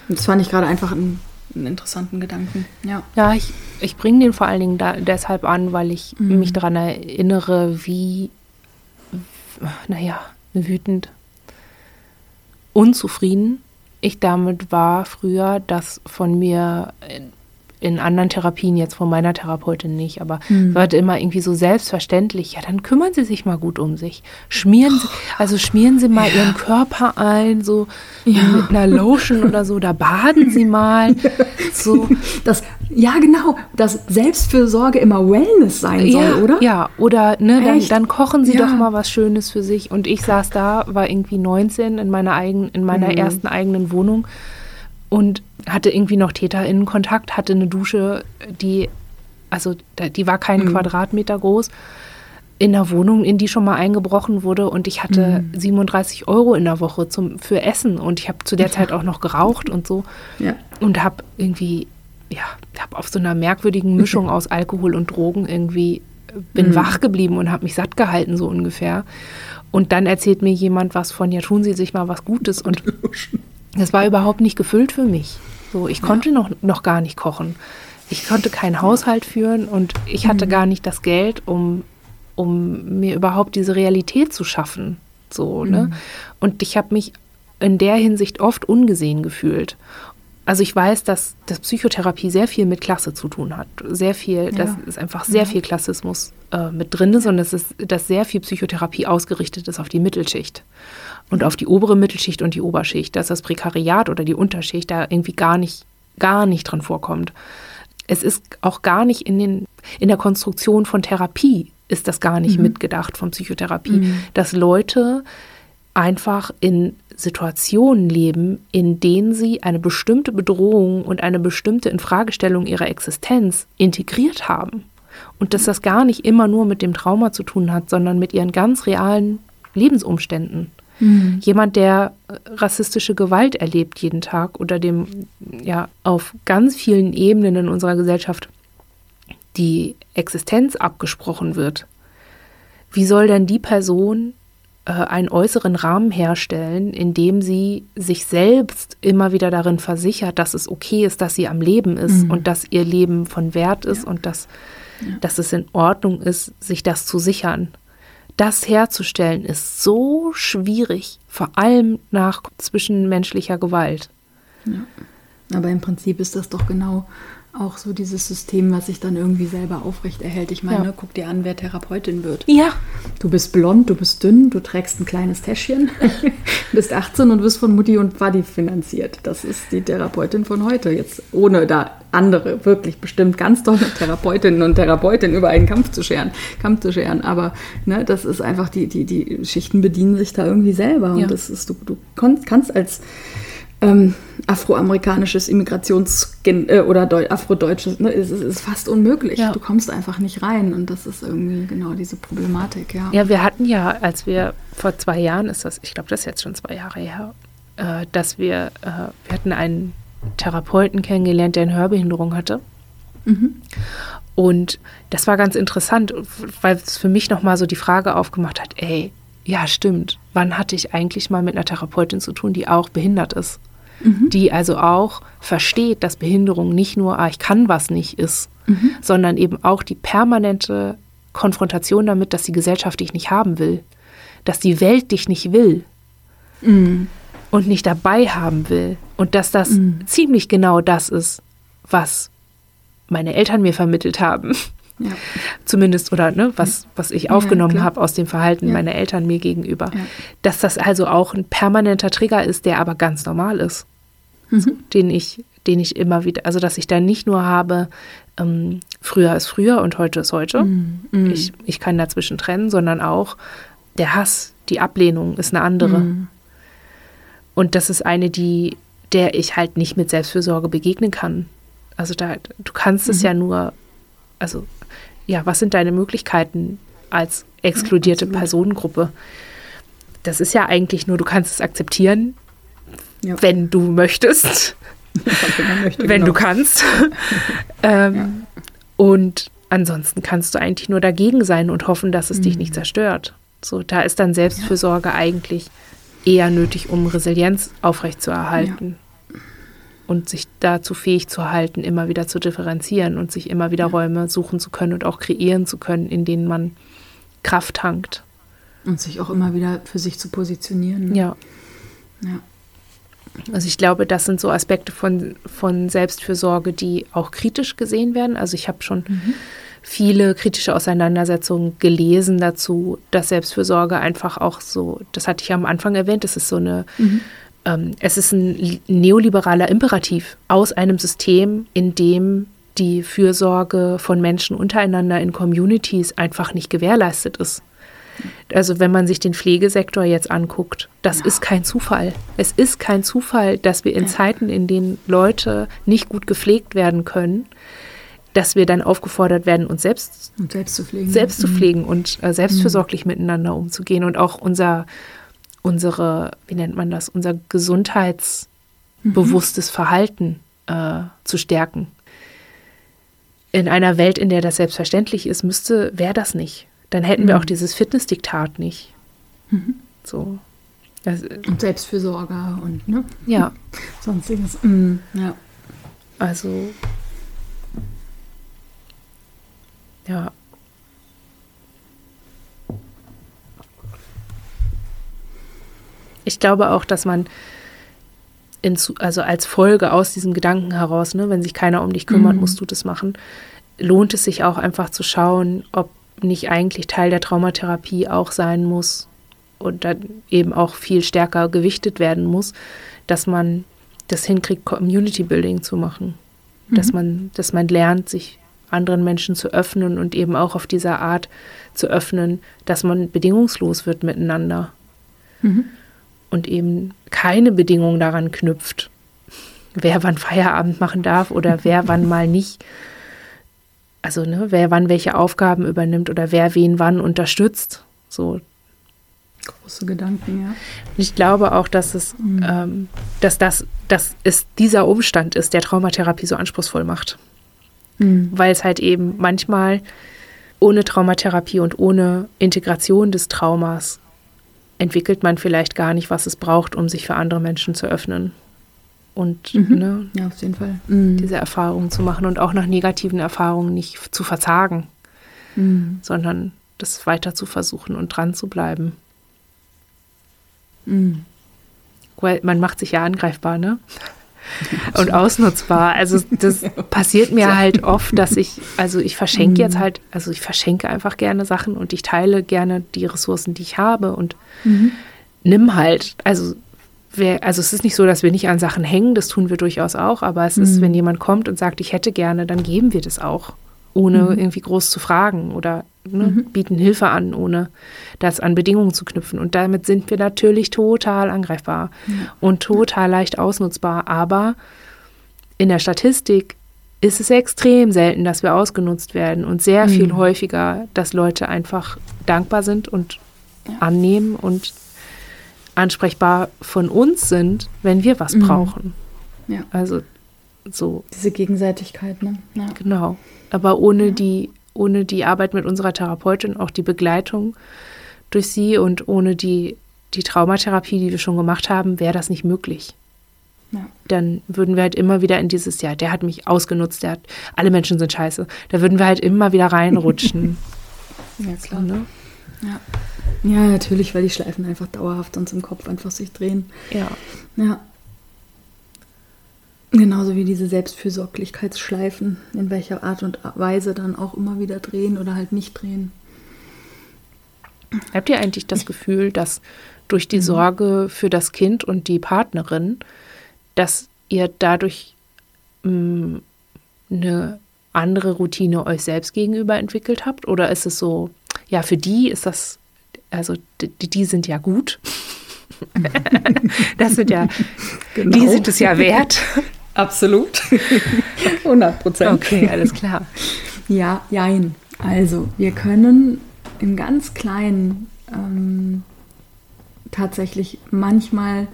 Und das fand ich gerade einfach ein einen interessanten Gedanken. Ja, ja ich, ich bringe den vor allen Dingen da, deshalb an, weil ich mhm. mich daran erinnere, wie, naja, wütend, unzufrieden ich damit war früher, dass von mir in anderen Therapien, jetzt von meiner Therapeutin nicht, aber mhm. wird immer irgendwie so selbstverständlich, ja, dann kümmern Sie sich mal gut um sich. Schmieren Sie, also schmieren Sie mal ja. Ihren Körper ein, so ja. mit einer Lotion oder so, da baden Sie mal. So. Das, ja, genau, dass Selbstfürsorge immer Wellness sein soll, ja, oder? Ja, oder ne, dann, dann, kochen Sie doch mal was Schönes für sich. Und ich saß da, war irgendwie 19 in meiner, eigen, in meiner mhm. ersten eigenen Wohnung und hatte irgendwie noch TäterInnen-Kontakt, hatte eine Dusche, die, also die war keinen mhm. Quadratmeter groß, in der Wohnung, in die schon mal eingebrochen wurde und ich hatte mhm. 37 Euro in der Woche zum, für Essen und ich habe zu der Zeit auch noch geraucht und so ja. und habe irgendwie, ja, habe auf so einer merkwürdigen Mischung aus Alkohol und Drogen irgendwie, bin mhm. wach geblieben und habe mich satt gehalten, so ungefähr. Und dann erzählt mir jemand was von, ja, tun Sie sich mal was Gutes und das war überhaupt nicht gefüllt für mich. So, ich konnte noch, noch gar nicht kochen. Ich konnte keinen Haushalt führen und ich hatte mhm. gar nicht das Geld, um, um mir überhaupt diese Realität zu schaffen. So, ne? mhm. ne? Und ich habe mich in der Hinsicht oft ungesehen gefühlt. Also ich weiß, dass, dass Psychotherapie sehr viel mit Klasse zu tun hat. Sehr viel, ja. das ist einfach sehr ja. viel Klassismus äh, mit drin ist und es ist, dass sehr viel Psychotherapie ausgerichtet ist auf die Mittelschicht und auf die obere Mittelschicht und die Oberschicht, dass das Prekariat oder die Unterschicht da irgendwie gar nicht, gar nicht dran vorkommt. Es ist auch gar nicht in, den, in der Konstruktion von Therapie ist das gar nicht mhm. mitgedacht von Psychotherapie, mhm. dass Leute einfach in Situationen leben, in denen sie eine bestimmte Bedrohung und eine bestimmte Infragestellung ihrer Existenz integriert haben. Und dass das gar nicht immer nur mit dem Trauma zu tun hat, sondern mit ihren ganz realen Lebensumständen. Mhm. Jemand, der äh, rassistische Gewalt erlebt jeden Tag oder dem ja auf ganz vielen Ebenen in unserer Gesellschaft die Existenz abgesprochen wird. Wie soll denn die Person einen äußeren Rahmen herstellen, in dem sie sich selbst immer wieder darin versichert, dass es okay ist, dass sie am Leben ist mhm. und dass ihr Leben von Wert ist ja. und dass, ja. dass es in Ordnung ist, sich das zu sichern das herzustellen ist so schwierig, vor allem nach zwischenmenschlicher Gewalt. Ja. Aber im Prinzip ist das doch genau auch so dieses System, was sich dann irgendwie selber aufrechterhält. Ich meine, ja. guck dir an, wer Therapeutin wird. Ja. Du bist blond, du bist dünn, du trägst ein kleines Täschchen, bist 18 und wirst von Mutti und Vati finanziert. Das ist die Therapeutin von heute. Jetzt ohne da andere, wirklich bestimmt ganz tolle Therapeutinnen und Therapeutinnen über einen Kampf zu scheren, Kampf zu scheren. Aber ne, das ist einfach, die, die, die Schichten bedienen sich da irgendwie selber. Und ja. das ist, du, du kannst als ähm, afroamerikanisches Immigrations- äh, oder afrodeutsches, ne, es, es ist fast unmöglich. Ja. Du kommst einfach nicht rein und das ist irgendwie genau diese Problematik, ja. Ja, wir hatten ja, als wir vor zwei Jahren ist das, ich glaube, das ist jetzt schon zwei Jahre her, äh, dass wir, äh, wir hatten einen Therapeuten kennengelernt, der eine Hörbehinderung hatte. Mhm. Und das war ganz interessant, weil es für mich nochmal so die Frage aufgemacht hat, ey, ja, stimmt. Wann hatte ich eigentlich mal mit einer Therapeutin zu tun, die auch behindert ist? Mhm. Die also auch versteht, dass Behinderung nicht nur, ah, ich kann was nicht ist, mhm. sondern eben auch die permanente Konfrontation damit, dass die Gesellschaft dich nicht haben will, dass die Welt dich nicht will mhm. und nicht dabei haben will und dass das mhm. ziemlich genau das ist, was meine Eltern mir vermittelt haben. Ja. Zumindest, oder ne, was, was ich aufgenommen ja, habe aus dem Verhalten ja. meiner Eltern mir gegenüber. Dass das also auch ein permanenter Trigger ist, der aber ganz normal ist. Mhm. So, den ich, den ich immer wieder, also dass ich da nicht nur habe, ähm, früher ist früher und heute ist heute. Mhm. mhm. Ich, ich kann dazwischen trennen, sondern auch der Hass, die Ablehnung ist eine andere. Mhm. Und das ist eine, die, der ich halt nicht mit Selbstfürsorge begegnen kann. Also da, du kannst es mhm. ja nur, also ja, was sind deine Möglichkeiten als exkludierte ja, Personengruppe? Das ist ja eigentlich nur, du kannst es akzeptieren, ja. wenn du möchtest. Ja, wenn, möchte, wenn genau. du kannst. ähm, und ansonsten kannst du eigentlich nur dagegen sein und hoffen, dass es mhm. dich nicht zerstört. So, da ist dann Selbstfürsorge eigentlich eher nötig, um Resilienz aufrechtzuerhalten und sich dazu fähig zu halten, immer wieder zu differenzieren und sich immer wieder Räume suchen zu können und auch kreieren zu können, in denen man Kraft tankt. Und sich auch immer wieder für sich zu positionieren. Ne? Ja. ja. Also ich glaube, das sind so Aspekte von, von Selbstfürsorge, die auch kritisch gesehen werden. Also ich habe schon mhm. viele kritische Auseinandersetzungen gelesen dazu, dass Selbstfürsorge einfach auch so, das hatte ich am Anfang erwähnt, das ist so eine mhm es ist ein neoliberaler Imperativ aus einem System, in dem die Fürsorge von Menschen untereinander in Communities einfach nicht gewährleistet ist. Also wenn man sich den Pflegesektor jetzt anguckt, das ja. ist kein Zufall. Es ist kein Zufall, dass wir in ja. Zeiten, in denen Leute nicht gut gepflegt werden können, dass wir dann aufgefordert werden, uns selbst, und selbst zu pflegen, selbst zu mhm. pflegen und äh, selbstfürsorglich mhm. miteinander umzugehen und auch unser unsere, wie nennt man das, unser gesundheitsbewusstes mhm. Verhalten äh, zu stärken. In einer Welt, in der das selbstverständlich ist, müsste, wäre das nicht. Dann hätten mhm. wir auch dieses Fitnessdiktat nicht. Mhm. So. Das, und Selbstfürsorge und ne? Ja. Sonstiges. Mhm. Ja. Also ja, ich glaube auch, dass man in, also als Folge aus diesem Gedanken heraus, ne, wenn sich keiner um dich kümmert, mhm. musst du das machen, lohnt es sich auch einfach zu schauen, ob nicht eigentlich Teil der Traumatherapie auch sein muss und dann eben auch viel stärker gewichtet werden muss, dass man das hinkriegt, Community Building zu machen. Mhm. Dass man, dass man lernt, sich anderen Menschen zu öffnen und eben auch auf dieser Art zu öffnen, dass man bedingungslos wird miteinander. Mhm und eben keine Bedingung daran knüpft, wer wann Feierabend machen darf oder wer wann mal nicht. Also, ne, wer wann welche Aufgaben übernimmt oder wer wen wann unterstützt. So. Große Gedanken, ja. ich glaube auch, dass es, mhm. ähm, dass das, dass es dieser Umstand ist, der Traumatherapie so anspruchsvoll macht. Mhm. Weil es halt eben manchmal ohne Traumatherapie und ohne Integration des Traumas entwickelt man vielleicht gar nicht, was es braucht, um sich für andere Menschen zu öffnen. Und mhm. ne, ja, auf jeden Fall. Mhm. diese Erfahrungen zu machen und auch nach negativen Erfahrungen nicht zu verzagen, mhm. sondern das weiter zu versuchen und dran zu bleiben. Mhm. Weil man macht sich ja angreifbar, ne? und ausnutzbar. Also das passiert mir halt oft, dass ich, also ich verschenke mhm. jetzt halt, also ich verschenke einfach gerne Sachen und ich teile gerne die Ressourcen, die ich habe und mhm. nimm halt, also wer, also es ist nicht so, dass wir nicht an Sachen hängen, das tun wir durchaus auch, aber es mhm. ist, wenn jemand kommt und sagt, ich hätte gerne, dann geben wir das auch, ohne mhm. irgendwie groß zu fragen oder ne, mhm. bieten Hilfe an, ohne das an Bedingungen zu knüpfen. Und damit sind wir natürlich total angreifbar ja. und total leicht ausnutzbar. Aber in der Statistik ist es extrem selten, dass wir ausgenutzt werden und sehr viel mhm. häufiger, dass Leute einfach dankbar sind und ja. annehmen und ansprechbar von uns sind, wenn wir was mhm. brauchen. Ja. Also so. Diese Gegenseitigkeit, ne? Ja. Genau. Aber ohne die ohne die Arbeit mit unserer Therapeutin, auch die Begleitung durch sie und ohne die, die Traumatherapie, die wir schon gemacht haben, wäre das nicht möglich. Ja. Dann würden wir halt immer wieder in dieses, ja, der hat mich ausgenutzt, der hat, alle Menschen sind scheiße. Da würden wir halt immer wieder reinrutschen. ja, klar. So, ne? ja. ja, natürlich, weil die Schleifen einfach dauerhaft uns im Kopf einfach sich drehen. Ja. Ja. Genauso wie diese Selbstfürsorglichkeitsschleifen, in welcher Art und Weise dann auch immer wieder drehen oder halt nicht drehen. Habt ihr eigentlich das Gefühl, dass durch die mhm. Sorge für das Kind und die Partnerin, dass ihr dadurch mh, mm, eine andere Routine euch selbst gegenüber entwickelt habt? Oder ist es so, ja, für die ist das, also die, die sind ja gut. das sind ja, genau. die sind es ja wert. Absolut. 100 Prozent. Okay, alles klar. Ja, jein. Also, wir können im ganz Kleinen ähm, tatsächlich manchmal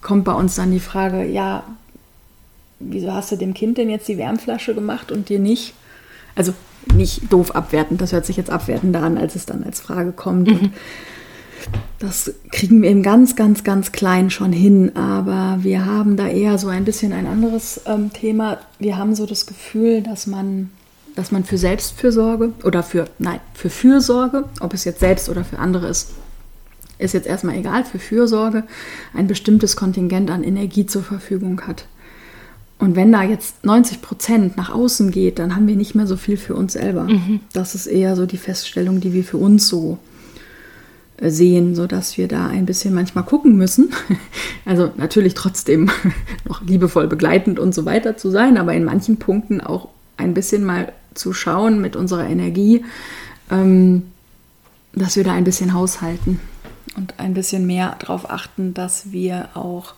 kommt bei uns dann die Frage, ja, wieso hast du dem Kind denn jetzt die Wärmflasche gemacht und dir nicht? Also nicht doof abwertend, das hört sich jetzt abwertender an, als es dann als Frage kommt. Mhm. Das kriegen wir im ganz, ganz, ganz klein schon hin, aber wir haben da eher so ein bisschen ein anderes ähm, Thema. Wir haben so das Gefühl, dass man, dass man für Selbstfürsorge oder für, nein, für Fürsorge, ob es jetzt selbst oder für andere ist, ist jetzt erstmal egal, für Fürsorge ein bestimmtes Kontingent an Energie zur Verfügung hat. Und wenn da jetzt 90 Prozent nach außen geht, dann haben wir nicht mehr so viel für uns selber. Mhm. Das ist eher so die Feststellung, die wir für uns so sehen, sodass wir da ein bisschen manchmal gucken müssen. Also natürlich trotzdem noch liebevoll begleitend und so weiter zu sein, aber in manchen Punkten auch ein bisschen mal zu schauen mit unserer Energie, ähm, dass wir da ein bisschen haushalten und ein bisschen mehr darauf achten, dass wir auch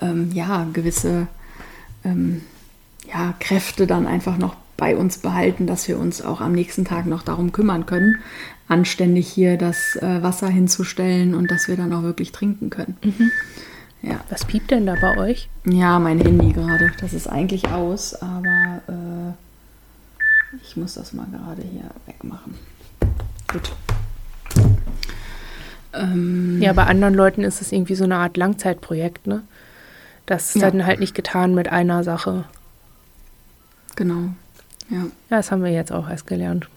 ähm, ja, gewisse ähm, ja, Kräfte dann einfach noch bei uns behalten, dass wir uns auch am nächsten Tag noch darum kümmern können, anständig hier das äh, Wasser hinzustellen und dass wir dann auch wirklich trinken können. Mhm. Ja. Was piept denn da bei euch? Ja, mein Handy gerade. Das ist eigentlich aus, aber äh, ich muss das mal gerade hier wegmachen. Gut. Ähm, ja, bei anderen Leuten ist es irgendwie so eine Art Langzeitprojekt, ne? Das ist ja. dann halt nicht getan mit einer Sache. Genau. Ja. ja, das haben wir jetzt auch erst gelernt.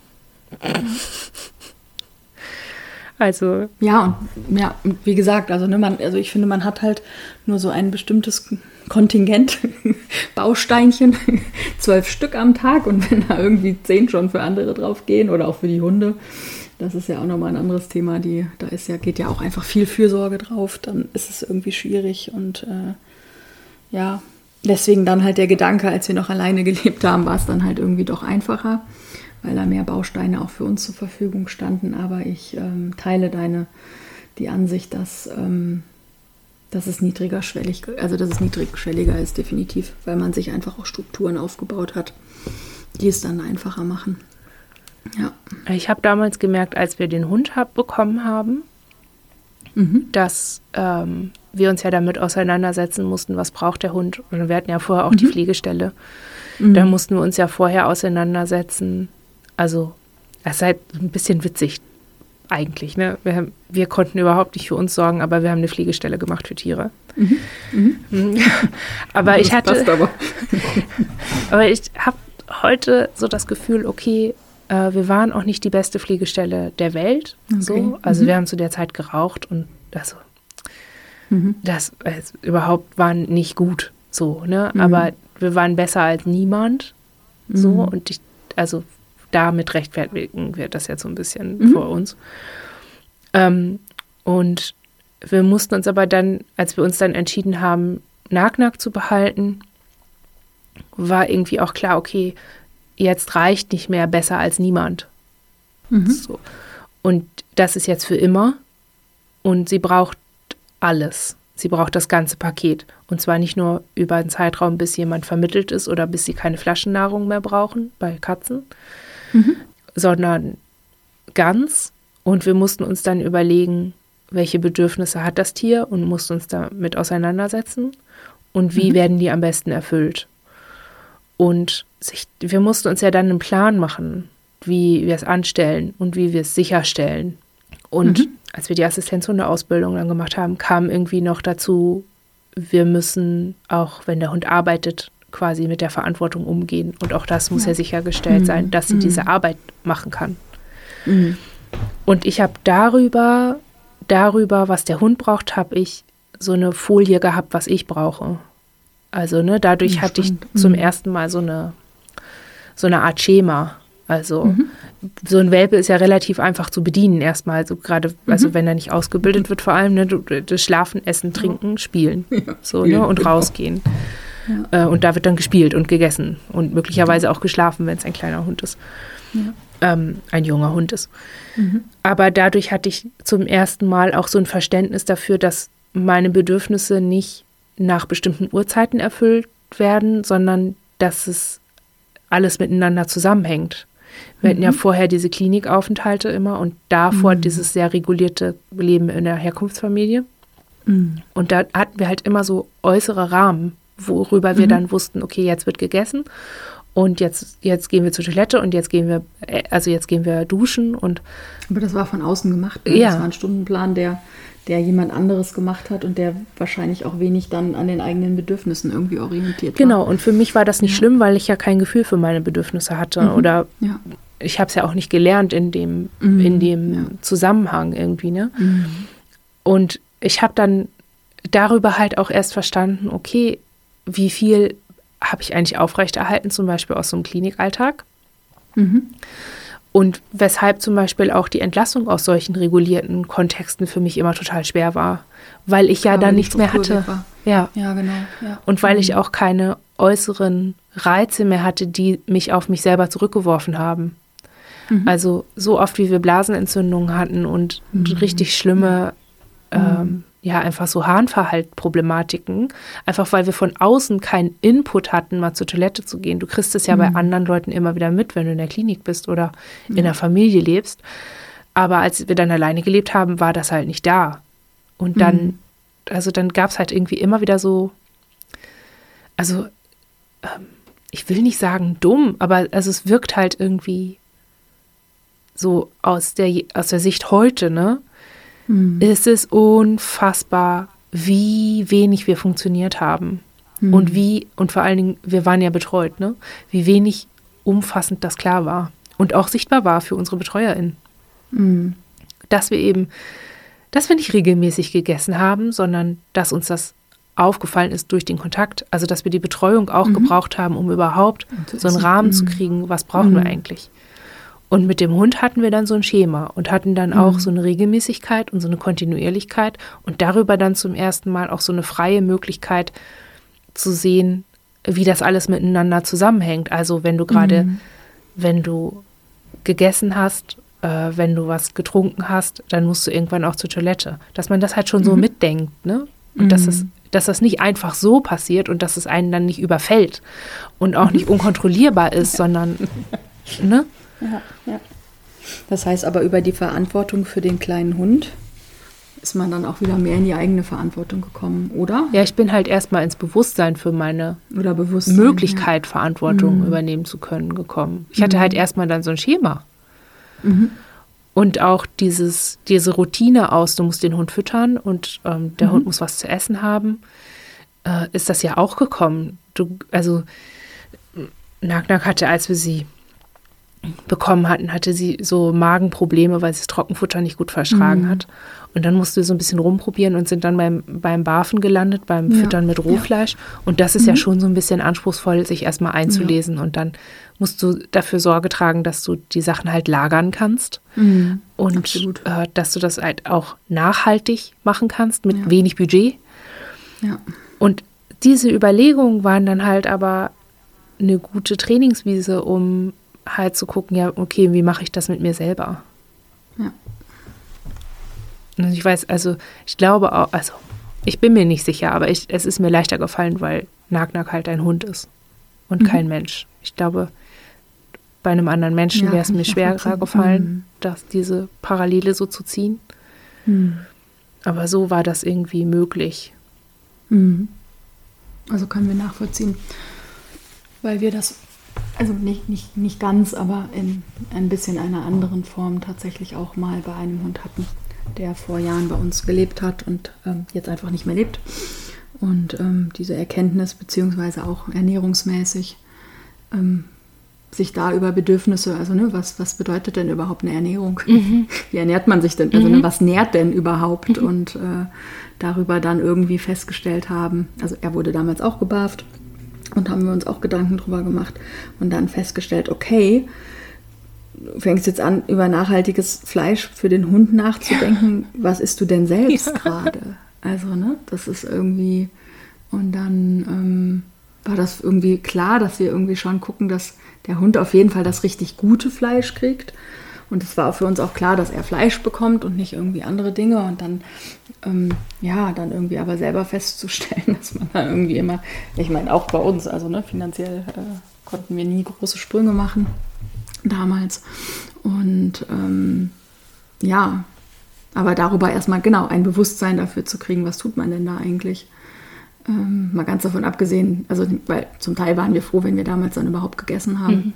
Also. Ja, und ja, wie gesagt, also, ne, man, also ich finde, man hat halt nur so ein bestimmtes Kontingent, Bausteinchen, zwölf Stück am Tag und wenn da irgendwie zehn schon für andere drauf gehen oder auch für die Hunde, das ist ja auch nochmal ein anderes Thema, die, da ist ja, geht ja auch einfach viel Fürsorge drauf, dann ist es irgendwie schwierig und äh, ja, deswegen dann halt der Gedanke, als wir noch alleine gelebt haben, war es dann halt irgendwie doch einfacher weil da mehr Bausteine auch für uns zur Verfügung standen. Aber ich ähm, teile deine die Ansicht, dass, ähm, dass es niedriger schwellig, also dass es niedrigschwelliger ist, definitiv, weil man sich einfach auch Strukturen aufgebaut hat, die es dann einfacher machen. Ja. Ich habe damals gemerkt, als wir den Hund hab, bekommen haben, mhm. dass ähm, wir uns ja damit auseinandersetzen mussten, was braucht der Hund. Und wir hatten ja vorher auch mhm. die Pflegestelle. Mhm. Da mussten wir uns ja vorher auseinandersetzen, also, es ist halt ein bisschen witzig eigentlich. Ne? Wir, wir, konnten überhaupt nicht für uns sorgen, aber wir haben eine Pflegestelle gemacht für Tiere. Mhm. Mhm. aber ich hatte. Passt aber. aber ich habe heute so das Gefühl, okay, äh, wir waren auch nicht die beste Pflegestelle der Welt. Okay. So. Also mhm. wir haben zu der Zeit geraucht und also, das äh, überhaupt war nicht gut. So, ne? Mhm. Aber wir waren besser als niemand. So. Mhm. Und ich, also damit rechtfertigen wir das jetzt so ein bisschen mhm. vor uns. Ähm, und wir mussten uns aber dann, als wir uns dann entschieden haben, Nagnack zu behalten, war irgendwie auch klar, okay, jetzt reicht nicht mehr besser als niemand. Mhm. So. Und das ist jetzt für immer. Und sie braucht alles. Sie braucht das ganze Paket. Und zwar nicht nur über einen Zeitraum, bis jemand vermittelt ist oder bis sie keine Flaschennahrung mehr brauchen bei Katzen, mhm. sondern ganz. Und wir mussten uns dann überlegen, welche Bedürfnisse hat das Tier und mussten uns damit auseinandersetzen und wie mhm. werden die am besten erfüllt. Und sich, wir mussten uns ja dann einen Plan machen, wie wir es anstellen und wie wir es sicherstellen. Und mhm. als wir die Assistenzhundeausbildung dann gemacht haben, kam irgendwie noch dazu, wir müssen auch, wenn der Hund arbeitet, quasi mit der Verantwortung umgehen. Und auch das muss ja, ja sichergestellt mhm. sein, dass sie mhm. diese Arbeit machen kann. Mhm. Und ich habe darüber, darüber, was der Hund braucht, habe ich so eine Folie gehabt, was ich brauche. Also, ne, dadurch ja, hatte ich zum mhm. ersten Mal so eine, so eine Art Schema. Also mhm. so ein Welpe ist ja relativ einfach zu bedienen erstmal. Also gerade, mhm. also wenn er nicht ausgebildet wird, vor allem, ne, das Schlafen, Essen, Trinken, Spielen. Ja, so, ne, und genau. rausgehen. Ja. Äh, und da wird dann gespielt und gegessen und möglicherweise auch geschlafen, wenn es ein kleiner Hund ist. Ja. Ähm, ein junger Hund ist. Mhm. Aber dadurch hatte ich zum ersten Mal auch so ein Verständnis dafür, dass meine Bedürfnisse nicht nach bestimmten Uhrzeiten erfüllt werden, sondern dass es alles miteinander zusammenhängt. Wir hatten ja mhm. vorher diese Klinikaufenthalte immer und davor mhm. dieses sehr regulierte Leben in der Herkunftsfamilie. Mhm. Und da hatten wir halt immer so äußere Rahmen, worüber wir mhm. dann wussten, okay, jetzt wird gegessen und jetzt, jetzt gehen wir zur Toilette und jetzt gehen wir, äh, also jetzt gehen wir duschen und. Aber das war von außen gemacht. Ne? Ja. Das war ein Stundenplan, der, der jemand anderes gemacht hat und der wahrscheinlich auch wenig dann an den eigenen Bedürfnissen irgendwie orientiert genau. war. Genau, und für mich war das nicht ja. schlimm, weil ich ja kein Gefühl für meine Bedürfnisse hatte mhm. oder ja. ich habe es ja auch nicht gelernt in dem, mhm. in dem ja. Zusammenhang irgendwie, ne? Mhm. Und ich habe dann darüber halt auch erst verstanden, okay, wie viel habe ich eigentlich aufrechterhalten, zum Beispiel aus so einem Klinikalltag. Mhm. Und weshalb zum Beispiel auch die Entlassung aus solchen regulierten Kontexten für mich immer total schwer war, weil ich ja, ja dann nichts mehr hatte. Ja. ja, genau. Ja. Und weil mhm. ich auch keine äußeren Reize mehr hatte, die mich auf mich selber zurückgeworfen haben. Mhm. Also so oft, wie wir Blasenentzündungen hatten und mhm. richtig schlimme ähm, ja einfach so Harnverhaltproblematiken, einfach weil wir von außen keinen Input hatten, mal zur Toilette zu gehen. Du kriegst es ja mhm. bei anderen Leuten immer wieder mit, wenn du in der Klinik bist oder in der Familie lebst. Aber als wir dann alleine gelebt haben, war das halt nicht da. Und dann, mhm. also dann gab es halt irgendwie immer wieder so, also ähm, ich will nicht sagen dumm, aber also es wirkt halt irgendwie so aus der, aus der Sicht heute, ne? Mhm. ist es unfassbar, wie wenig wir funktioniert haben. Mhm. Und wie, und vor allen Dingen, wir waren ja betreut, ne? Wie wenig umfassend das klar war. Und auch sichtbar war für unsere BetreuerInnen. Mhm. Dass wir eben, dass wir nicht regelmäßig gegessen haben, sondern dass uns das aufgefallen ist durch den Kontakt. Also, dass wir die Betreuung auch mhm. gebraucht haben, um überhaupt so einen Rahmen zu mhm. kriegen, was brauchen wir mhm. eigentlich. Und mit dem Hund hatten wir dann so ein Schema und hatten dann mhm. auch so eine Regelmäßigkeit und so eine Kontinuierlichkeit und darüber dann zum ersten Mal auch so eine freie Möglichkeit zu sehen, wie das alles miteinander zusammenhängt. Also wenn du gerade, mhm. wenn du gegessen hast, äh, wenn du was getrunken hast, dann musst du irgendwann auch zur Toilette. Dass man das halt schon mhm. so mitdenkt, ne? Und dass es mhm. dass das nicht einfach so passiert und dass es einen dann nicht überfällt und auch nicht unkontrollierbar ist, sondern ne? Ja, ja. Das heißt aber über die Verantwortung für den kleinen Hund ist man dann auch wieder mehr in die eigene Verantwortung gekommen, oder? Ja, ich bin halt erstmal ins Bewusstsein für meine Möglichkeit, ja. Verantwortung mhm. übernehmen zu können, gekommen. Ich hatte mhm. halt erstmal dann so ein Schema. Mhm. Und auch dieses, diese Routine aus, du musst den Hund füttern und ähm, der Hund mhm. muss was zu essen haben, äh, ist das ja auch gekommen. Du, also Nagnak hatte, als wir sie bekommen hatten, hatte sie so Magenprobleme, weil sie das Trockenfutter nicht gut vertragen mhm. hat. Und dann mussten wir so ein bisschen rumprobieren und sind dann beim, beim Barfen gelandet, beim ja. Füttern mit Rohfleisch. Ja. Und das ist mhm. ja schon so ein bisschen anspruchsvoll, sich erstmal einzulesen. Ja. Und dann musst du dafür Sorge tragen, dass du die Sachen halt lagern kannst. Mhm. Und äh, dass du das halt auch nachhaltig machen kannst mit wenig Budget. Und diese Überlegungen waren dann halt aber eine gute Trainingswiese, um halt zu gucken, ja, okay, wie mache ich das mit mir selber? Ja. Und ich weiß, also ich glaube auch, also ich bin mir nicht sicher, aber ich, es ist mir leichter gefallen, weil Nagnak halt ein Hund ist und mhm. kein Mensch. Ich glaube, bei einem anderen Menschen ja, wäre es mir schwerer gefallen, mhm. dass diese Parallele so zu ziehen. Mhm. Aber so war das irgendwie möglich. Mhm. Also können wir nachvollziehen, weil wir das, also nicht, nicht, nicht ganz, aber in ein bisschen einer anderen Form tatsächlich auch mal bei einem Hund hatten, der vor Jahren bei uns gelebt hat und ähm, jetzt einfach nicht mehr lebt. Und ähm, diese Erkenntnis, beziehungsweise auch ernährungsmäßig, ähm, sich da über Bedürfnisse, also ne, was, was bedeutet denn überhaupt eine Ernährung? Mhm. Wie ernährt man sich denn? Also ne, mhm. ne, was nährt denn überhaupt? Mhm. Und äh, darüber dann irgendwie festgestellt haben, also er wurde damals auch gebarft und haben wir uns auch Gedanken drüber gemacht und dann festgestellt, okay, du fängst jetzt an, über nachhaltiges Fleisch für den Hund nachzudenken. Ja. Was isst du denn selbst ja. gerade? Also, ne, das ist irgendwie. Und dann ähm, war das irgendwie klar, dass wir irgendwie schon gucken, dass der Hund auf jeden Fall das richtig gute Fleisch kriegt. Und es war für uns auch klar, dass er Fleisch bekommt und nicht irgendwie andere Dinge. Und dann, ähm, ja, dann irgendwie aber selber festzustellen, dass man da irgendwie immer, ich meine, auch bei uns, also ne, finanziell äh, konnten wir nie große Sprünge machen damals. Und ähm, ja, aber darüber erstmal genau ein Bewusstsein dafür zu kriegen, was tut man denn da eigentlich. Ähm, mal ganz davon abgesehen, also weil zum Teil waren wir froh, wenn wir damals dann überhaupt gegessen haben.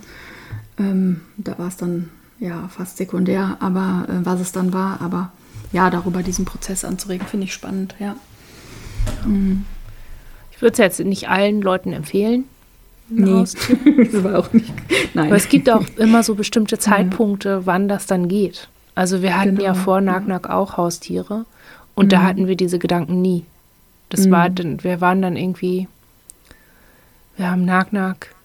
Mhm. Ähm, da war es dann ja fast sekundär, aber äh, was es dann war, aber ja, darüber diesen Prozess anzuregen, finde ich spannend, ja. Mhm. Ich würde es jetzt nicht allen Leuten empfehlen. Nee, das war auch nicht. Nein. Aber es gibt auch immer so bestimmte Zeitpunkte, ja. wann das dann geht. Also wir hatten genau. ja vor Nagnak auch Haustiere und mhm. da hatten wir diese Gedanken nie. Das mhm. war dann, wir waren dann irgendwie, wir haben Nagnak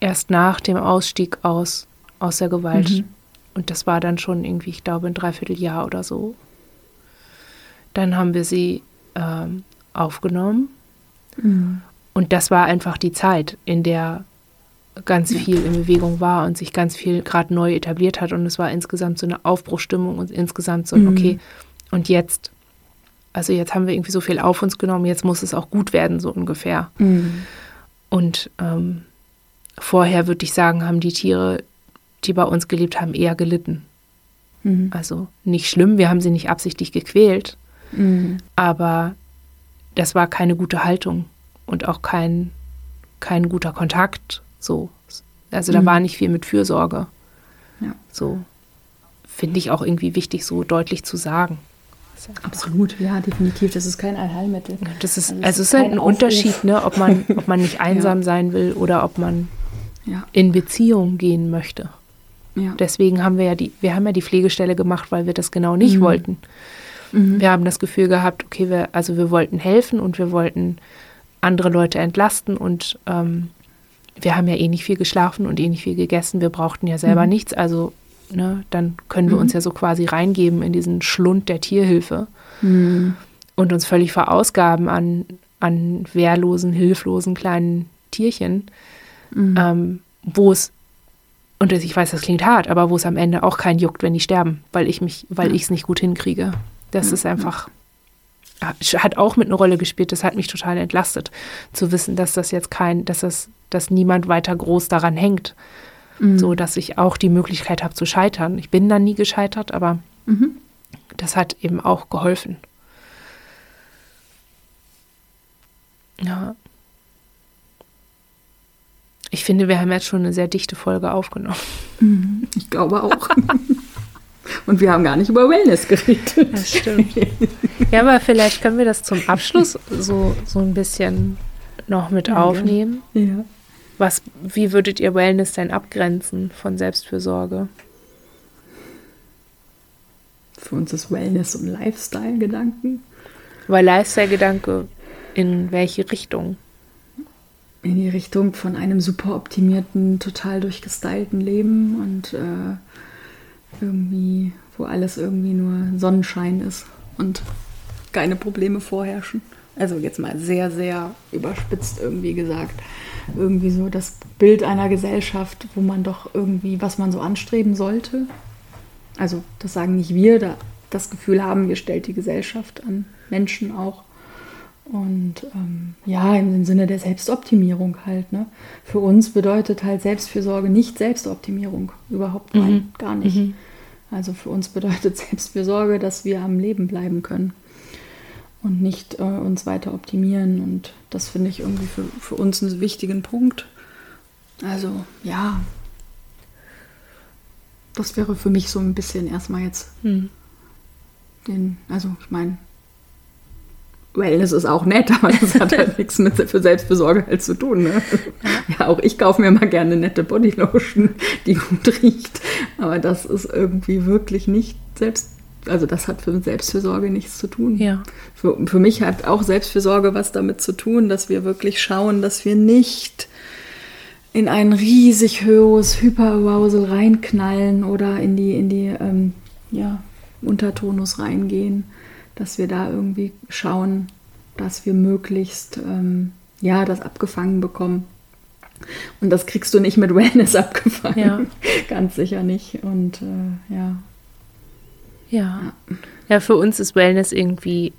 erst nach dem Ausstieg aus, aus der Gewalt. Mhm. Und das war dann schon irgendwie, ich glaube, ein Dreivierteljahr oder so. Dann haben wir sie ähm, aufgenommen. Mhm. Und das war einfach die Zeit, in der ganz viel in Bewegung war und sich ganz viel gerade neu etabliert hat. Und es war insgesamt so eine Aufbruchstimmung und insgesamt so, mhm. okay, und jetzt also jetzt haben wir irgendwie so viel auf uns genommen, jetzt muss es auch gut werden, so ungefähr. Mhm. Und ähm, vorher würde ich sagen, haben die Tiere, die bei uns gelebt haben, eher gelitten. Mhm. Also nicht schlimm, wir haben sie nicht absichtlich gequält, mhm. aber das war keine gute Haltung und auch kein, kein guter Kontakt. So. Also da mhm. war nicht viel mit Fürsorge. Ja. So finde ich auch irgendwie wichtig, so deutlich zu sagen. Absolut, ja, definitiv. Das ist kein Allheilmittel. Das ist, also, also es ist halt ein Aufruf. Unterschied, ne, ob man, ob man nicht einsam ja. sein will oder ob man ja. in Beziehung gehen möchte. Ja. Deswegen haben wir ja die, wir haben ja die Pflegestelle gemacht, weil wir das genau nicht mhm. wollten. Mhm. Wir haben das Gefühl gehabt, okay, wir, also wir wollten helfen und wir wollten andere Leute entlasten und ähm, wir haben ja eh nicht viel geschlafen und eh nicht viel gegessen. Wir brauchten ja selber mhm. nichts, also ne, dann können wir mhm. uns ja so quasi reingeben in diesen Schlund der Tierhilfe mhm. und uns völlig verausgaben an, an wehrlosen, hilflosen kleinen Tierchen, mhm. ähm, wo es, und ich weiß, das klingt hart, aber wo es am Ende auch kein juckt, wenn die sterben, weil ich mich, weil ich es nicht gut hinkriege. Das ist einfach, hat auch mit einer Rolle gespielt, das hat mich total entlastet, zu wissen, dass das jetzt kein, dass das, dass niemand weiter groß daran hängt mhm. so dass ich auch die Möglichkeit habe zu scheitern. Ich bin dann nie gescheitert, aber mhm. das hat eben auch geholfen. Ja. Ich finde, wir haben jetzt schon eine sehr dichte Folge aufgenommen. Mhm. Ich glaube auch. Und wir haben gar nicht über Wellness geredet. Das stimmt. Ja, aber vielleicht können wir das zum Abschluss so, so ein bisschen noch mit ja, aufnehmen. Ja. Was, wie würdet ihr Wellness denn abgrenzen von Selbstfürsorge? Für uns ist Wellness und Lifestyle-Gedanken. Weil Lifestyle-Gedanke in welche Richtung? In die Richtung von einem super optimierten, total durchgestylten Leben und äh, irgendwie, wo alles irgendwie nur Sonnenschein ist und keine Probleme vorherrschen Also jetzt mal sehr, sehr überspitzt irgendwie gesagt. Irgendwie so das Bild einer Gesellschaft, wo man doch irgendwie, was man so anstreben sollte. Also das sagen nicht wir, da das Gefühl haben, wir stellt die Gesellschaft an Menschen auch. Und ähm, ja, im Sinne der Selbstoptimierung halt. Ne? Für uns bedeutet halt Selbstfürsorge nicht Selbstoptimierung. Überhaupt mhm. gar nicht. Mhm. Also für uns bedeutet Selbstfürsorge, dass wir am Leben bleiben können und nicht äh, uns weiter optimieren. Und das finde ich irgendwie für, für uns einen wichtigen Punkt. Also ja, das wäre für mich so ein bisschen erstmal jetzt mhm. den, also ich meine, Wellness ist auch nett, aber das hat halt nichts mit für Selbstbesorge halt zu tun. Ne? Ja, auch ich kaufe mir mal gerne nette Bodylotion, die gut riecht. Aber das ist irgendwie wirklich nicht selbst, also das hat für Selbstfürsorge nichts zu tun. Ja. Für, für mich hat auch Selbstfürsorge was damit zu tun, dass wir wirklich schauen, dass wir nicht in ein riesig hohes Hyperarousal reinknallen oder in die, in die ähm, ja, Untertonus reingehen dass wir da irgendwie schauen, dass wir möglichst ähm, ja das abgefangen bekommen. Und das kriegst du nicht mit Wellness abgefangen. Ja. Ganz sicher nicht. Und äh, ja. ja. Ja, für uns ist Wellness irgendwie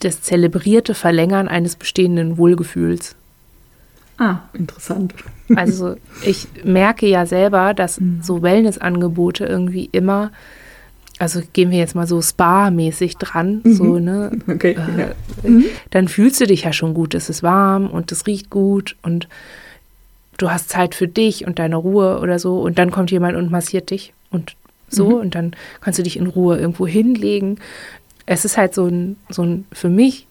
das zelebrierte Verlängern eines bestehenden Wohlgefühls. Ah, interessant. Also ich merke ja selber, dass mhm. so Wellnessangebote irgendwie immer also gehen wir jetzt mal so spa-mäßig dran, mhm. so, ne? Okay. Äh, ja. Mhm. Dann fühlst du dich ja schon gut. Es ist warm und es riecht gut und du hast Zeit für dich und deine Ruhe oder so. Und dann kommt jemand und massiert dich und so. Mhm. Und dann kannst du dich in Ruhe irgendwo hinlegen. Es ist halt so ein, so ein für mich,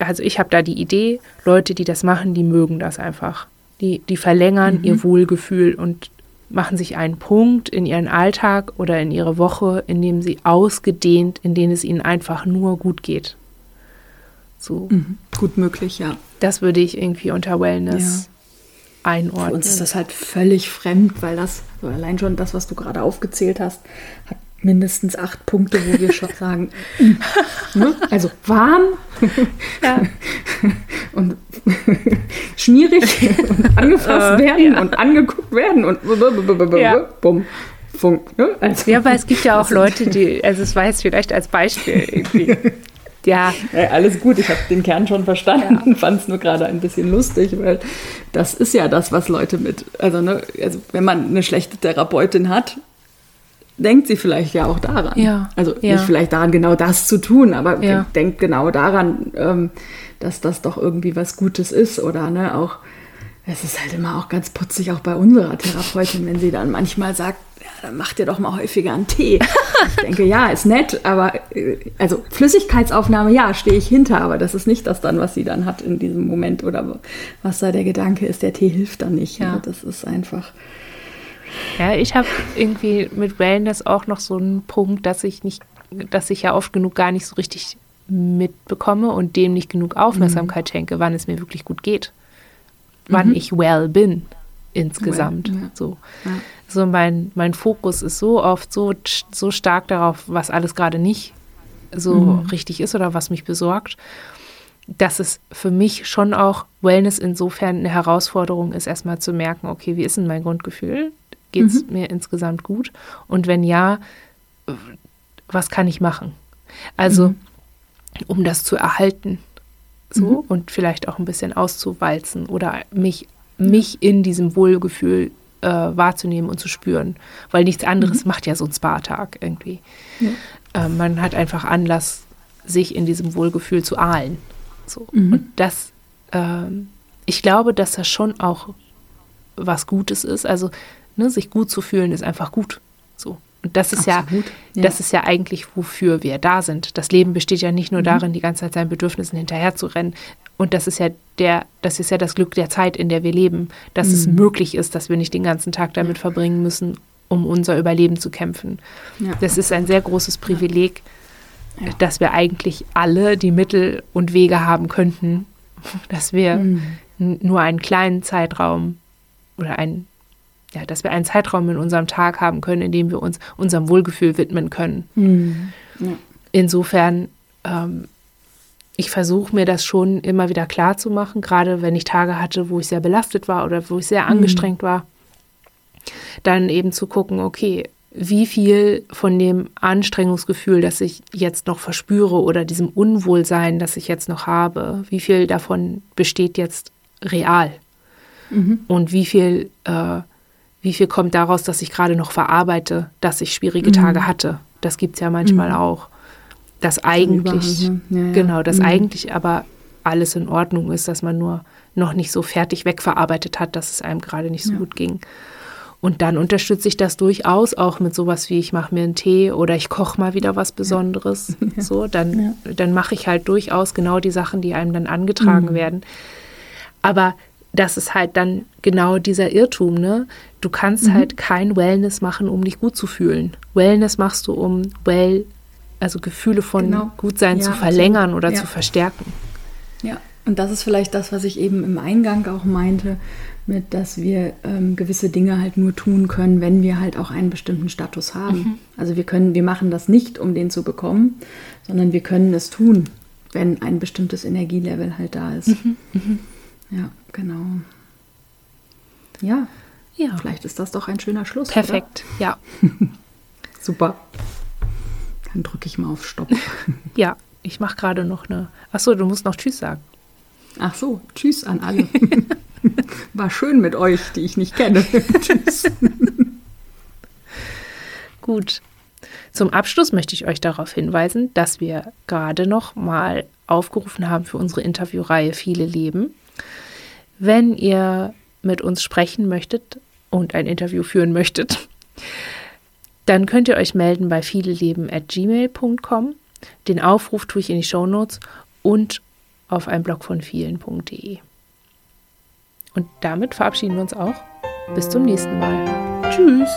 also ich habe da die Idee, Leute, die das machen, die mögen das einfach. Die, die verlängern mhm. ihr Wohlgefühl und machen sich einen Punkt in ihren Alltag oder in ihre Woche, in dem sie ausgedehnt, in denen es ihnen einfach nur gut geht. So. Mhm. Gut möglich, ja. Das würde ich irgendwie unter Wellness ja. einordnen. Für uns ist das halt völlig fremd, weil das, allein schon das, was du gerade aufgezählt hast, hat mindestens acht Punkte, wo wir schon sagen, ne? also warm ja. und schmierig und angefasst werden ja. und angeguckt werden und ja. bumm. Funk, ne? also, ja, aber es gibt ja auch Leute, die, also es war jetzt vielleicht als Beispiel irgendwie. Ja. ja. Alles gut, ich habe den Kern schon verstanden, ja. fand es nur gerade ein bisschen lustig, weil das ist ja das, was Leute mit, also, ne, also wenn man eine schlechte Therapeutin hat, denkt sie vielleicht ja auch daran. Ja. Also ja. nicht vielleicht daran, genau das zu tun, aber ja. denkt genau daran, ähm, dass das doch irgendwie was Gutes ist oder ne, auch, es ist halt immer auch ganz putzig, auch bei unserer Therapeutin, wenn sie dann manchmal sagt, ja, dann macht ihr doch mal häufiger einen Tee. ich denke, ja, ist nett, aber äh, also Flüssigkeitsaufnahme, ja, stehe ich hinter, aber das ist nicht das dann, was sie dann hat in diesem Moment oder was da der Gedanke ist, der Tee hilft dann nicht. Ja. Das ist einfach ja, ich habe irgendwie mit Wellness auch noch so einen Punkt, dass ich nicht, dass ich ja oft genug gar nicht so richtig mitbekomme und dem nicht genug Aufmerksamkeit mhm. schenke, wann es mir wirklich gut geht. Wann mhm. ich well bin insgesamt. Well, ja. So. Ja. so mein, mein Fokus ist so oft so, so stark darauf, was alles gerade nicht so mhm. richtig ist oder was mich besorgt, dass es für mich schon auch Wellness insofern eine Herausforderung ist, erstmal zu merken, okay, wie ist denn mein Grundgefühl? Geht es mhm. mir insgesamt gut? Und wenn ja, was kann ich machen? Also, mhm. um das zu erhalten, so mhm. und vielleicht auch ein bisschen auszuwalzen oder mich, mich in diesem Wohlgefühl äh, wahrzunehmen und zu spüren, weil nichts anderes mhm. macht ja so ein Spa-Tag irgendwie. Äh, man hat einfach Anlass, sich in diesem Wohlgefühl zu ahlen. So. Mhm. Und das, äh, ich glaube, dass das schon auch was Gutes ist. Also ne, sich gut zu fühlen, ist einfach gut. So. Und das ist ja, ja, das ist ja eigentlich, wofür wir da sind. Das Leben besteht ja nicht nur mhm. darin, die ganze Zeit seinen Bedürfnissen hinterherzurennen. Und das ist ja der, das ist ja das Glück der Zeit, in der wir leben, dass mhm. es möglich ist, dass wir nicht den ganzen Tag damit verbringen müssen, um unser Überleben zu kämpfen. Ja. Das ist ein sehr großes Privileg, ja. dass wir eigentlich alle die Mittel und Wege haben könnten, dass wir mhm. nur einen kleinen Zeitraum oder einen ja, dass wir einen Zeitraum in unserem Tag haben können, in dem wir uns unserem Wohlgefühl widmen können. Mhm. Ja. Insofern, ähm, ich versuche mir das schon immer wieder klar zu machen, gerade wenn ich Tage hatte, wo ich sehr belastet war oder wo ich sehr mhm. angestrengt war, dann eben zu gucken, okay, wie viel von dem Anstrengungsgefühl, das ich jetzt noch verspüre oder diesem Unwohlsein, das ich jetzt noch habe, wie viel davon besteht jetzt real? Mhm. Und wie viel, äh, wie viel kommt daraus, dass ich gerade noch verarbeite, dass ich schwierige mhm. Tage hatte? Das gibt es ja manchmal mhm. auch. Dass eigentlich, ja, ja. genau, dass mhm. eigentlich aber alles in Ordnung ist, dass man nur noch nicht so fertig wegverarbeitet hat, dass es einem gerade nicht so ja. gut ging. Und dann unterstütze ich das durchaus auch mit sowas wie, ich mache mir einen Tee oder ich koche mal wieder was Besonderes. So, dann, dann mache ich halt durchaus genau die Sachen, die einem dann angetragen mhm. werden. Aber das ist halt dann genau dieser Irrtum, ne? Du kannst mhm. halt kein Wellness machen, um dich gut zu fühlen. Wellness machst du, um well, also Gefühle von genau. Gutsein ja, zu verlängern so. oder zu verstärken. Ja, und das ist vielleicht das, was ich eben im Eingang auch meinte mit, dass wir ähm, gewisse Dinge halt nur tun können, wenn wir halt auch einen bestimmten Status haben. Mhm. Also wir können, wir machen das nicht, um den zu bekommen, sondern wir können es tun, wenn ein bestimmtes Energielevel halt da ist. Mhm. Mhm. Ja, genau. Ja. Ja. Vielleicht ist das doch ein schöner Schluss. Perfekt, oder? ja. Super. Dann drücke ich mal auf Stopp. ja, ich mache gerade noch eine. Achso, du musst noch Tschüss sagen. Ach so, Tschüss an alle. War schön mit euch, die ich nicht kenne. Tschüss. Gut. Zum Abschluss möchte ich euch darauf hinweisen, dass wir gerade noch mal aufgerufen haben für unsere Interviewreihe Viele Leben. Wenn ihr mit uns sprechen möchtet und ein Interview führen möchtet, dann könnt ihr euch melden bei vieleleben@gmail.com. Den Aufruf tue ich in die Shownotes und auf einem Blog von vielen.de. Und damit verabschieden wir uns auch. Bis zum nächsten Mal. Tschüss.